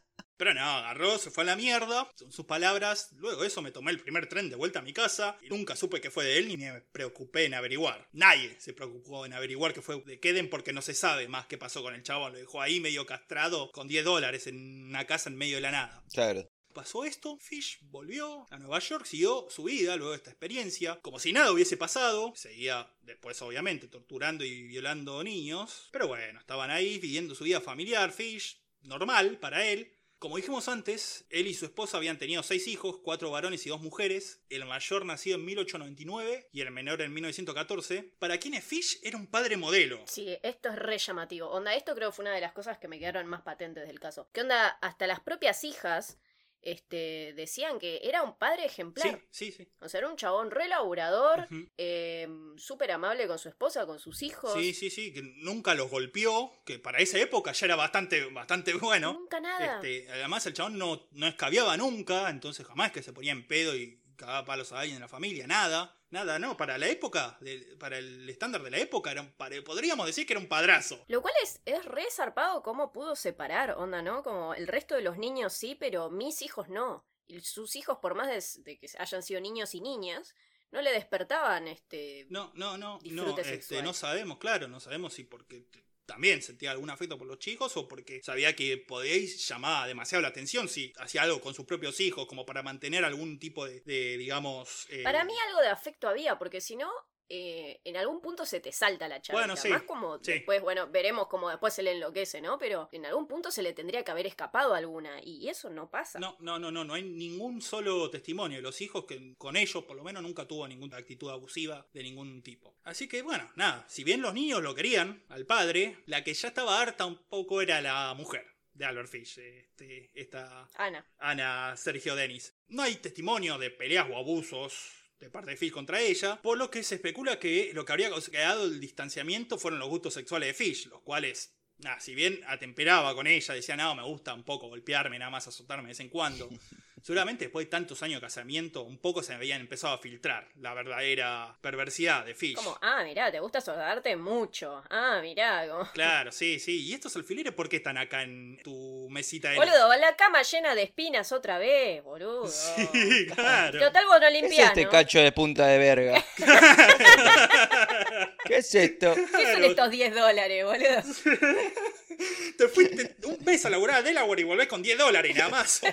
Pero no, agarró, se fue a la mierda, son sus palabras. Luego de eso me tomé el primer tren de vuelta a mi casa y nunca supe que fue de él ni me preocupé en averiguar. Nadie se preocupó en averiguar que fue de Keden porque no se sabe más qué pasó con el chabón. Lo dejó ahí medio castrado con 10 dólares en una casa en medio de la nada. Claro. Pasó esto, Fish volvió a Nueva York, siguió su vida luego de esta experiencia, como si nada hubiese pasado, seguía después obviamente torturando y violando niños, pero bueno, estaban ahí viviendo su vida familiar, Fish, normal para él, como dijimos antes, él y su esposa habían tenido seis hijos, cuatro varones y dos mujeres, el mayor nacido en 1899 y el menor en 1914, para quienes Fish era un padre modelo. Sí, esto es re llamativo. Onda, esto creo fue una de las cosas que me quedaron más patentes del caso. Que onda, hasta las propias hijas este, decían que era un padre ejemplar. Sí, sí, sí. O sea, era un chabón re laburador, Ujú. eh, súper amable con su esposa, con sus hijos. Sí, sí, sí, que nunca los golpeó, que para esa época ya era bastante, bastante bueno. Nunca nada. Este, además el chabón no, no escabiaba nunca, entonces jamás que se ponía en pedo y cagaba palos a alguien en la familia, nada. Nada, no, para la época, de- para el estándar de la época, era un podríamos decir que era un padrazo. Lo cual es, es re zarpado cómo pudo separar, onda, ¿no? Como el resto de los niños sí, pero mis hijos no. Y sus hijos, por más de, de que hayan sido niños y niñas, no le despertaban este. No, no, no, no, este, no sabemos, claro, no sabemos si porque también sentía algún afecto por los chicos o porque sabía que podíais llamar demasiado la atención si hacía algo con sus propios hijos como para mantener algún tipo de, de, digamos... eh, Para mí algo de afecto había, porque si no, eh, en algún punto se te salta la charla. Bueno, sí, Más como sí. después, bueno, veremos cómo después se le enloquece, ¿no? Pero en algún punto se le tendría que haber escapado alguna, y eso no pasa. No, no, no, no, no hay ningún solo testimonio los hijos que con ellos por lo menos nunca tuvo ninguna actitud abusiva de ningún tipo. Así que bueno, nada, si bien los niños lo querían al padre, la que ya estaba harta un poco era la mujer de Albert Fish, este, esta Ana. Ana Sergio Denis. No hay testimonio de peleas o abusos de parte de Fish contra ella, por lo que se especula que lo que habría creado el distanciamiento fueron los gustos sexuales de Fish, los cuales, si bien atemperaba con ella, decía, no, me gusta un poco golpearme, nada más azotarme de vez en cuando. Seguramente después de tantos años de casamiento, un poco se habían empezado a filtrar la verdadera perversidad de Fish. Como, ah, mirá, te gusta soldarte mucho. Ah, mirá, como... Claro, sí, sí. ¿Y estos alfileres por qué están acá en tu mesita de Boludo, la cama llena de espinas otra vez, boludo. Sí, claro. Total vos no ¿Qué es limpiás, este ¿no? cacho de punta de verga? ¿Qué es esto? ¿Qué son estos 10 dólares, boludo? Te fuiste un mes a laburar a Delaware y volvés con 10 dólares nada más.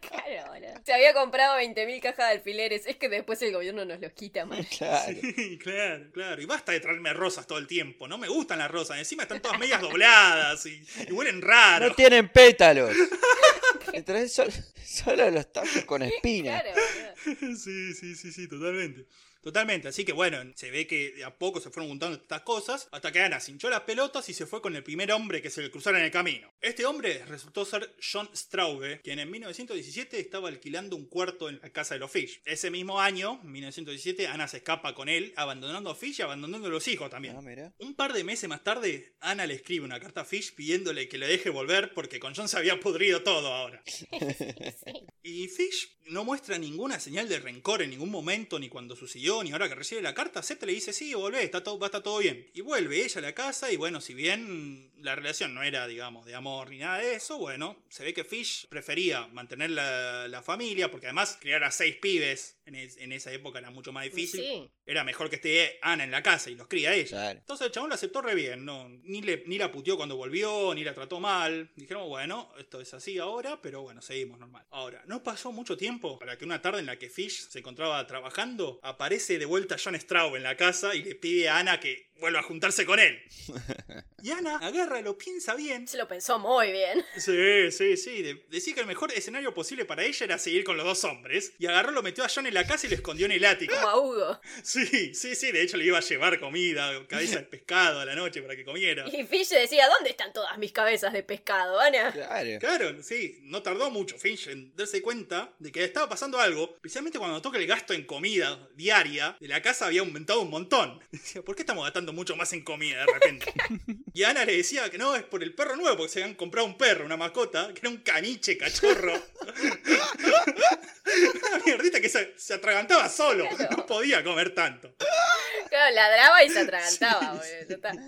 Claro, boludo. Se había comprado 20.000 cajas de alfileres. Es que después el gobierno nos los quita, man. Claro. Sí, claro, claro. Y basta de traerme rosas todo el tiempo. No me gustan las rosas. Encima están todas medias dobladas y, y huelen raro. No tienen pétalos. Te traes sol- solo los tacos con espinas. Claro, boludo. Sí, sí, sí, sí, totalmente. Totalmente, así que bueno, se ve que de a poco se fueron juntando estas cosas hasta que Ana se hinchó las pelotas y se fue con el primer hombre que se le cruzara en el camino. Este hombre resultó ser John Straube, quien en 1917 estaba alquilando un cuarto en la casa de los Fish. Ese mismo año, 1917, Ana se escapa con él, abandonando a Fish y abandonando a los hijos también. Ah, mira. Un par de meses más tarde, Ana le escribe una carta a Fish pidiéndole que le deje volver porque con John se había podrido todo ahora. Y Fish no muestra ninguna señal de rencor en ningún momento, ni cuando sucedió, ni ahora que recibe la carta, acepta le dice, sí, volvé, está todo, va a estar todo bien. Y vuelve ella a la casa y bueno, si bien la relación no era, digamos, de amor ni nada de eso, bueno, se ve que Fish prefería mantener la, la familia, porque además criar a seis pibes en, es- en esa época era mucho más difícil. Sí. Era mejor que esté Ana en la casa y los cría ella. Claro. Entonces el chabón la aceptó re bien, no, ni, le, ni la puteó cuando volvió, ni la trató mal. Dijeron, bueno, esto es así ahora, pero bueno, seguimos normal. Ahora, no pasó mucho tiempo para que una tarde en la que Fish se encontraba trabajando, aparece de vuelta John Straub en la casa y le pide a Ana que vuelva a juntarse con él. Y Ana agarra, lo piensa bien. Se lo pensó muy bien. Sí, sí, sí. de- decía que el mejor escenario posible para ella era seguir con los dos hombres. Y agarró, lo metió a John en la casa y lo escondió en el ático. Como a Hugo. Sí, sí, sí, de hecho le iba a llevar comida, cabeza de pescado a la noche para que comiera. Y Fish decía, ¿dónde están todas mis cabezas de pescado, Ana? Claro. Claro, sí, no tardó mucho Finch en darse cuenta de que estaba pasando algo, especialmente cuando que el gasto en comida diaria de la casa había aumentado un montón. Decía, ¿por qué estamos gastando mucho más en comida de repente? Y Ana le decía que no, es por el perro nuevo, porque se habían comprado un perro, una mascota, que era un caniche cachorro. Una mierdita que se, se atragantaba solo, no podía comer tanto. Claro, ladraba y se atragantaba, boludo. total.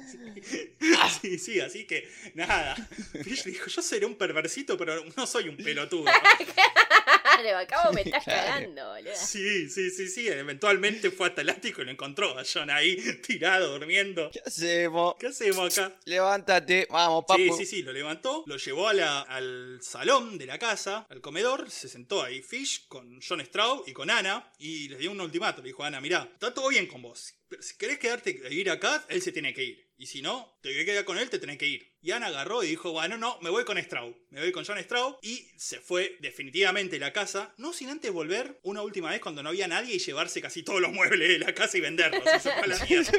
Sí, sí, así que nada. Fish dijo, yo seré un perversito, pero no soy un pelotudo. Claro, acá vos me estás Claro. cagando, boludo. Sí, sí, sí, sí. Eventualmente fue hasta el ático y lo encontró a John ahí tirado, durmiendo. ¿Qué hacemos? ¿Qué hacemos acá? Levántate, vamos, papu. Sí, sí, sí, lo levantó, lo llevó a la- al salón de la casa, al comedor, se sentó ahí Fish con John Straub y con Ana y les dio un ultimato. Le dijo, Ana, mirá, está todo bien con vos, pero si querés quedarte a vivir acá, él se tiene que ir. Y si no, te querés quedar con él, te tenés que ir. Y Ana agarró y dijo, bueno, no, me voy con Straub. Me voy con John Straub. Y se fue definitivamente de la casa, no sin antes volver una última vez cuando no había nadie y llevarse casi todos los muebles de la casa y venderlos. Se fue a la mierda.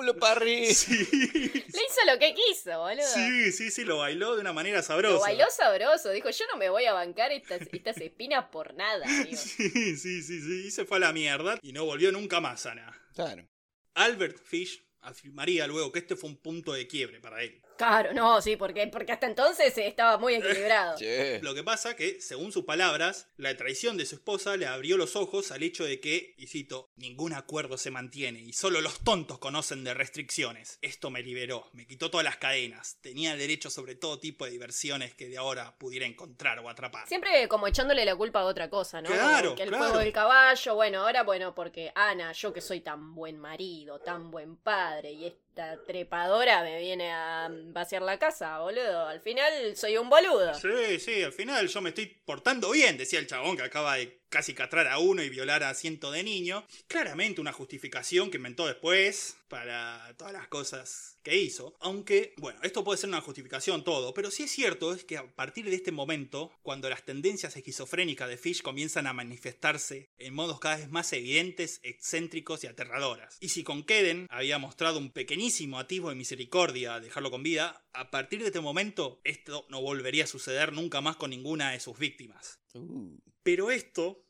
Culo para arriba. Sí. Le hizo lo que quiso, boludo. Sí, sí, sí, lo bailó de una manera sabrosa. Lo bailó sabroso. Dijo, yo no me voy a bancar estas, estas espinas por nada, amigo. Sí, sí, sí, sí, y se fue a la mierda y no volvió nunca más, Ana. Claro. Albert Fish afirmaría luego que este fue un punto de quiebre para él. Claro, no, sí, porque, porque hasta entonces estaba muy equilibrado. Lo que pasa que, según sus palabras, la traición de su esposa le abrió los ojos al hecho de que, y cito, ningún acuerdo se mantiene y solo los tontos conocen de restricciones. Esto me liberó, me quitó todas las cadenas, tenía derecho sobre todo tipo de diversiones que de ahora pudiera encontrar o atrapar. Siempre como echándole la culpa a otra cosa, ¿no? Claro, Que el claro. juego del caballo, bueno, ahora bueno, porque Ana, yo que soy tan buen marido, tan buen padre, y esta trepadora me viene a vaciar la casa, boludo. Al final soy un boludo. Sí, sí, al final yo me estoy portando bien, decía el chabón que acaba de casi catrar a uno y violar a cientos de niños. Claramente una justificación que inventó después para todas las cosas que hizo. Aunque, bueno, esto puede ser una justificación todo, pero sí es cierto es que a partir de este momento, cuando las tendencias esquizofrénicas de Fish comienzan a manifestarse en modos cada vez más evidentes, excéntricos y aterradoras. Y si con Keden había mostrado un pequeñísimo atisbo de misericordia al dejarlo con vida, a partir de este momento esto no volvería a suceder nunca más con ninguna de sus víctimas. Uh. Pero esto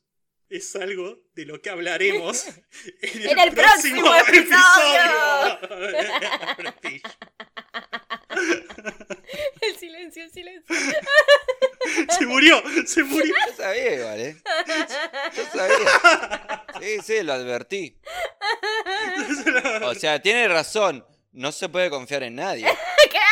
es algo de lo que hablaremos en el, En el próximo episodio. Fish. El silencio, el silencio. se murió, se murió. Yo sabía igual, ¿eh? Yo sabía. Sí, sí, lo advertí. O sea, tiene razón. No se puede confiar en nadie.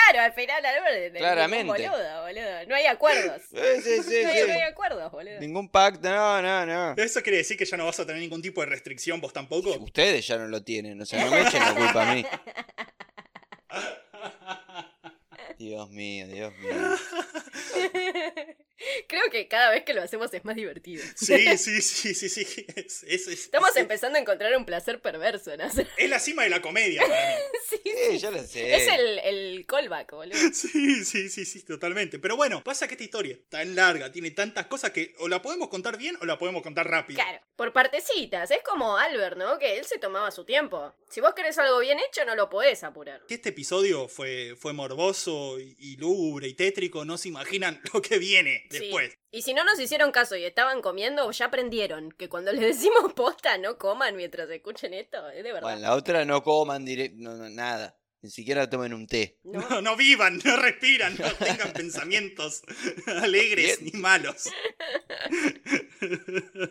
Claro, al final Albert Claramente. boludo, boludo. No hay acuerdos. Sí, sí, sí, no, hay, no hay acuerdos, boludo. Ningún pacto, no, no, no. ¿Eso quiere decir que ya no vas a tener ningún tipo de restricción vos tampoco? Ustedes ya no lo tienen, o sea, no me echen la culpa a mí. Dios mío, Dios mío. Creo que cada vez que lo hacemos es más divertido. Sí, sí, sí, sí, sí. Es, es- es- Estamos es- empezando a encontrar un placer perverso en hacer. Es la cima de la comedia para mí. Sí, Sí, yo lo sé. Es el, el callback, boludo. Sí, sí, sí, sí, totalmente. Pero bueno, pasa que esta historia es tan larga, tiene tantas cosas que o la podemos contar bien o la podemos contar rápido. Claro, por partecitas. Es como Albert, ¿no? Que él se tomaba su tiempo. Si vos querés algo bien hecho, no lo podés apurar. Que este episodio fue, fue morboso y, y lúgubre y tétrico, no se imaginan lo que viene Sí. después. Y si no nos hicieron caso y estaban comiendo, ya aprendieron que cuando les decimos posta, no coman mientras escuchen esto. Es de verdad. Bueno, la otra no coman directo, no, no, nada. Ni siquiera tomen un té. No. No, no vivan, no respiran, no tengan pensamientos alegres ni malos.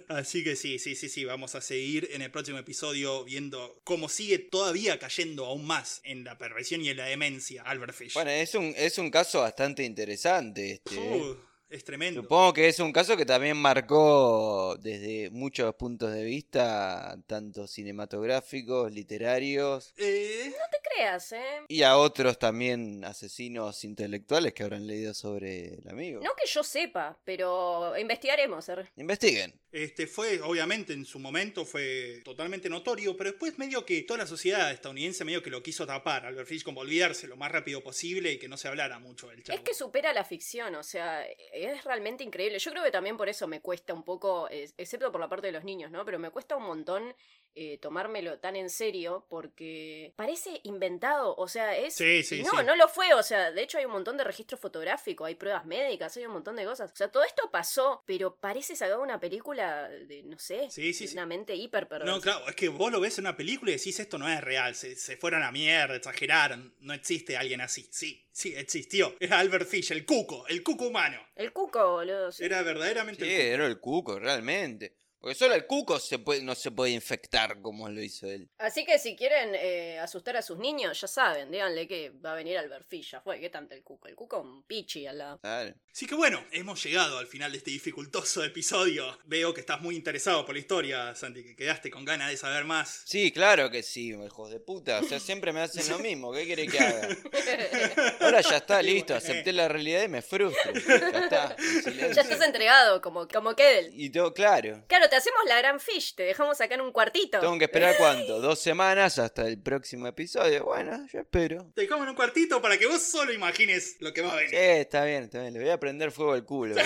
Así que sí, sí, sí, sí, vamos a seguir en el próximo episodio viendo cómo sigue todavía cayendo aún más en la perversión y en la demencia Albert Fish. Bueno, es un, es un caso bastante interesante este. ¿eh? Uh, es tremendo. Supongo que es un caso que también marcó desde muchos puntos de vista, tanto cinematográficos, literarios, Eh, No te creas, ¿eh? y a otros también asesinos intelectuales que habrán leído sobre el amigo. No que yo sepa, pero investigaremos. ¿eh? Investiguen. Este fue, obviamente, en su momento fue totalmente notorio, pero después medio que toda la sociedad estadounidense medio que lo quiso tapar, Albert Fish, como olvidarse lo más rápido posible y que no se hablara mucho del chavo. Es que supera la ficción, o sea, es realmente increíble. Yo creo que también por eso me cuesta un poco, excepto por la parte de los niños, ¿no? Pero me cuesta un montón eh, tomármelo tan en serio porque parece inventado, o sea, es... Sí, sí, no, sí. no lo fue, o sea, de hecho hay un montón de registro fotográfico, hay pruebas médicas, hay un montón de cosas. O sea, todo esto pasó, pero parece sacado una película de, no sé, Sí, sí, de sí. una mente hiper perversa. No, claro, es que vos lo ves en una película y decís esto no es real, se, se fueron a mierda, exageraron, no existe alguien así. Sí, sí, existió. Era Albert Fish, el cuco, el cuco humano. El cuco, boludo. sí. Era verdaderamente Sí, el cuco. era el cuco, realmente. Porque solo el cuco se puede, no se puede infectar como lo hizo él. Así que si quieren eh, asustar a sus niños, ya saben, díganle que va a venir al ya fue, ¿qué tanto el cuco? El cuco un pichi al lado. Claro. Así que bueno, hemos llegado al final de este dificultoso episodio. Veo que estás muy interesado por la historia, Santi, que quedaste con ganas de saber más. Sí, claro que sí, hijos de puta. O sea, siempre me hacen lo mismo. ¿Qué quiere que haga? Ahora ya está, listo. Acepté la realidad y me frustro. Está. Ya estás entregado, como, como Kedel. Y todo claro. Claro, te hacemos la gran fish, te dejamos acá en un cuartito. Tengo que esperar cuánto? Dos semanas hasta el próximo episodio. Bueno, yo espero. Te dejamos en un cuartito para que vos solo imagines lo que va a venir. Sí, está bien, está bien. Le voy a prender fuego al culo.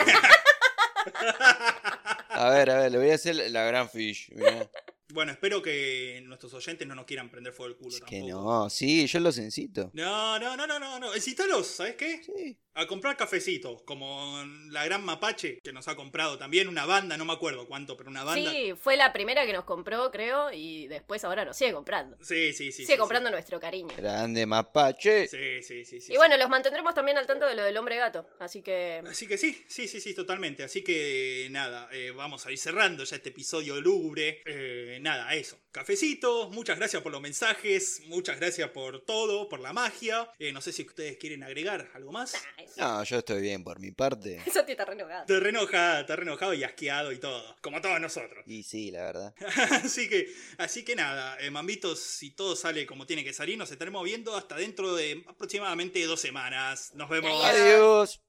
A ver, a ver, le voy a hacer la gran fish. mirá. Bueno, espero que nuestros oyentes no nos quieran prender fuego el culo Es tampoco. que no, sí, yo los incito. No, no, no, no, no, no. Incítalos, ¿sabes qué? Sí. A comprar cafecitos, como la gran Mapache, que nos ha comprado también una banda, no me acuerdo cuánto, pero una banda. Sí, fue la primera que nos compró, creo, y después ahora nos sigue comprando. Sí, sí, sí. sigue sí, comprando nuestro cariño. Grande mapache. Sí, sí, sí, sí. Y bueno, los mantendremos también al tanto de lo del hombre gato, así que... Así que sí, sí, sí, sí, totalmente. Así que nada, eh, vamos a ir cerrando ya este episodio lúgubre. Eh, nada, eso. Cafecito, muchas gracias por los mensajes, muchas gracias por todo, por la magia. Eh, no sé si ustedes quieren agregar algo más. Ah, No, yo estoy bien por mi parte. Eso te está re enojado. Te reenojado, te reenojado y asqueado y todo, como todos nosotros. Y sí, la verdad. así que, así que nada, eh, mambitos, si todo sale como tiene que salir, nos estaremos viendo hasta dentro de aproximadamente dos semanas. Nos vemos. Adiós.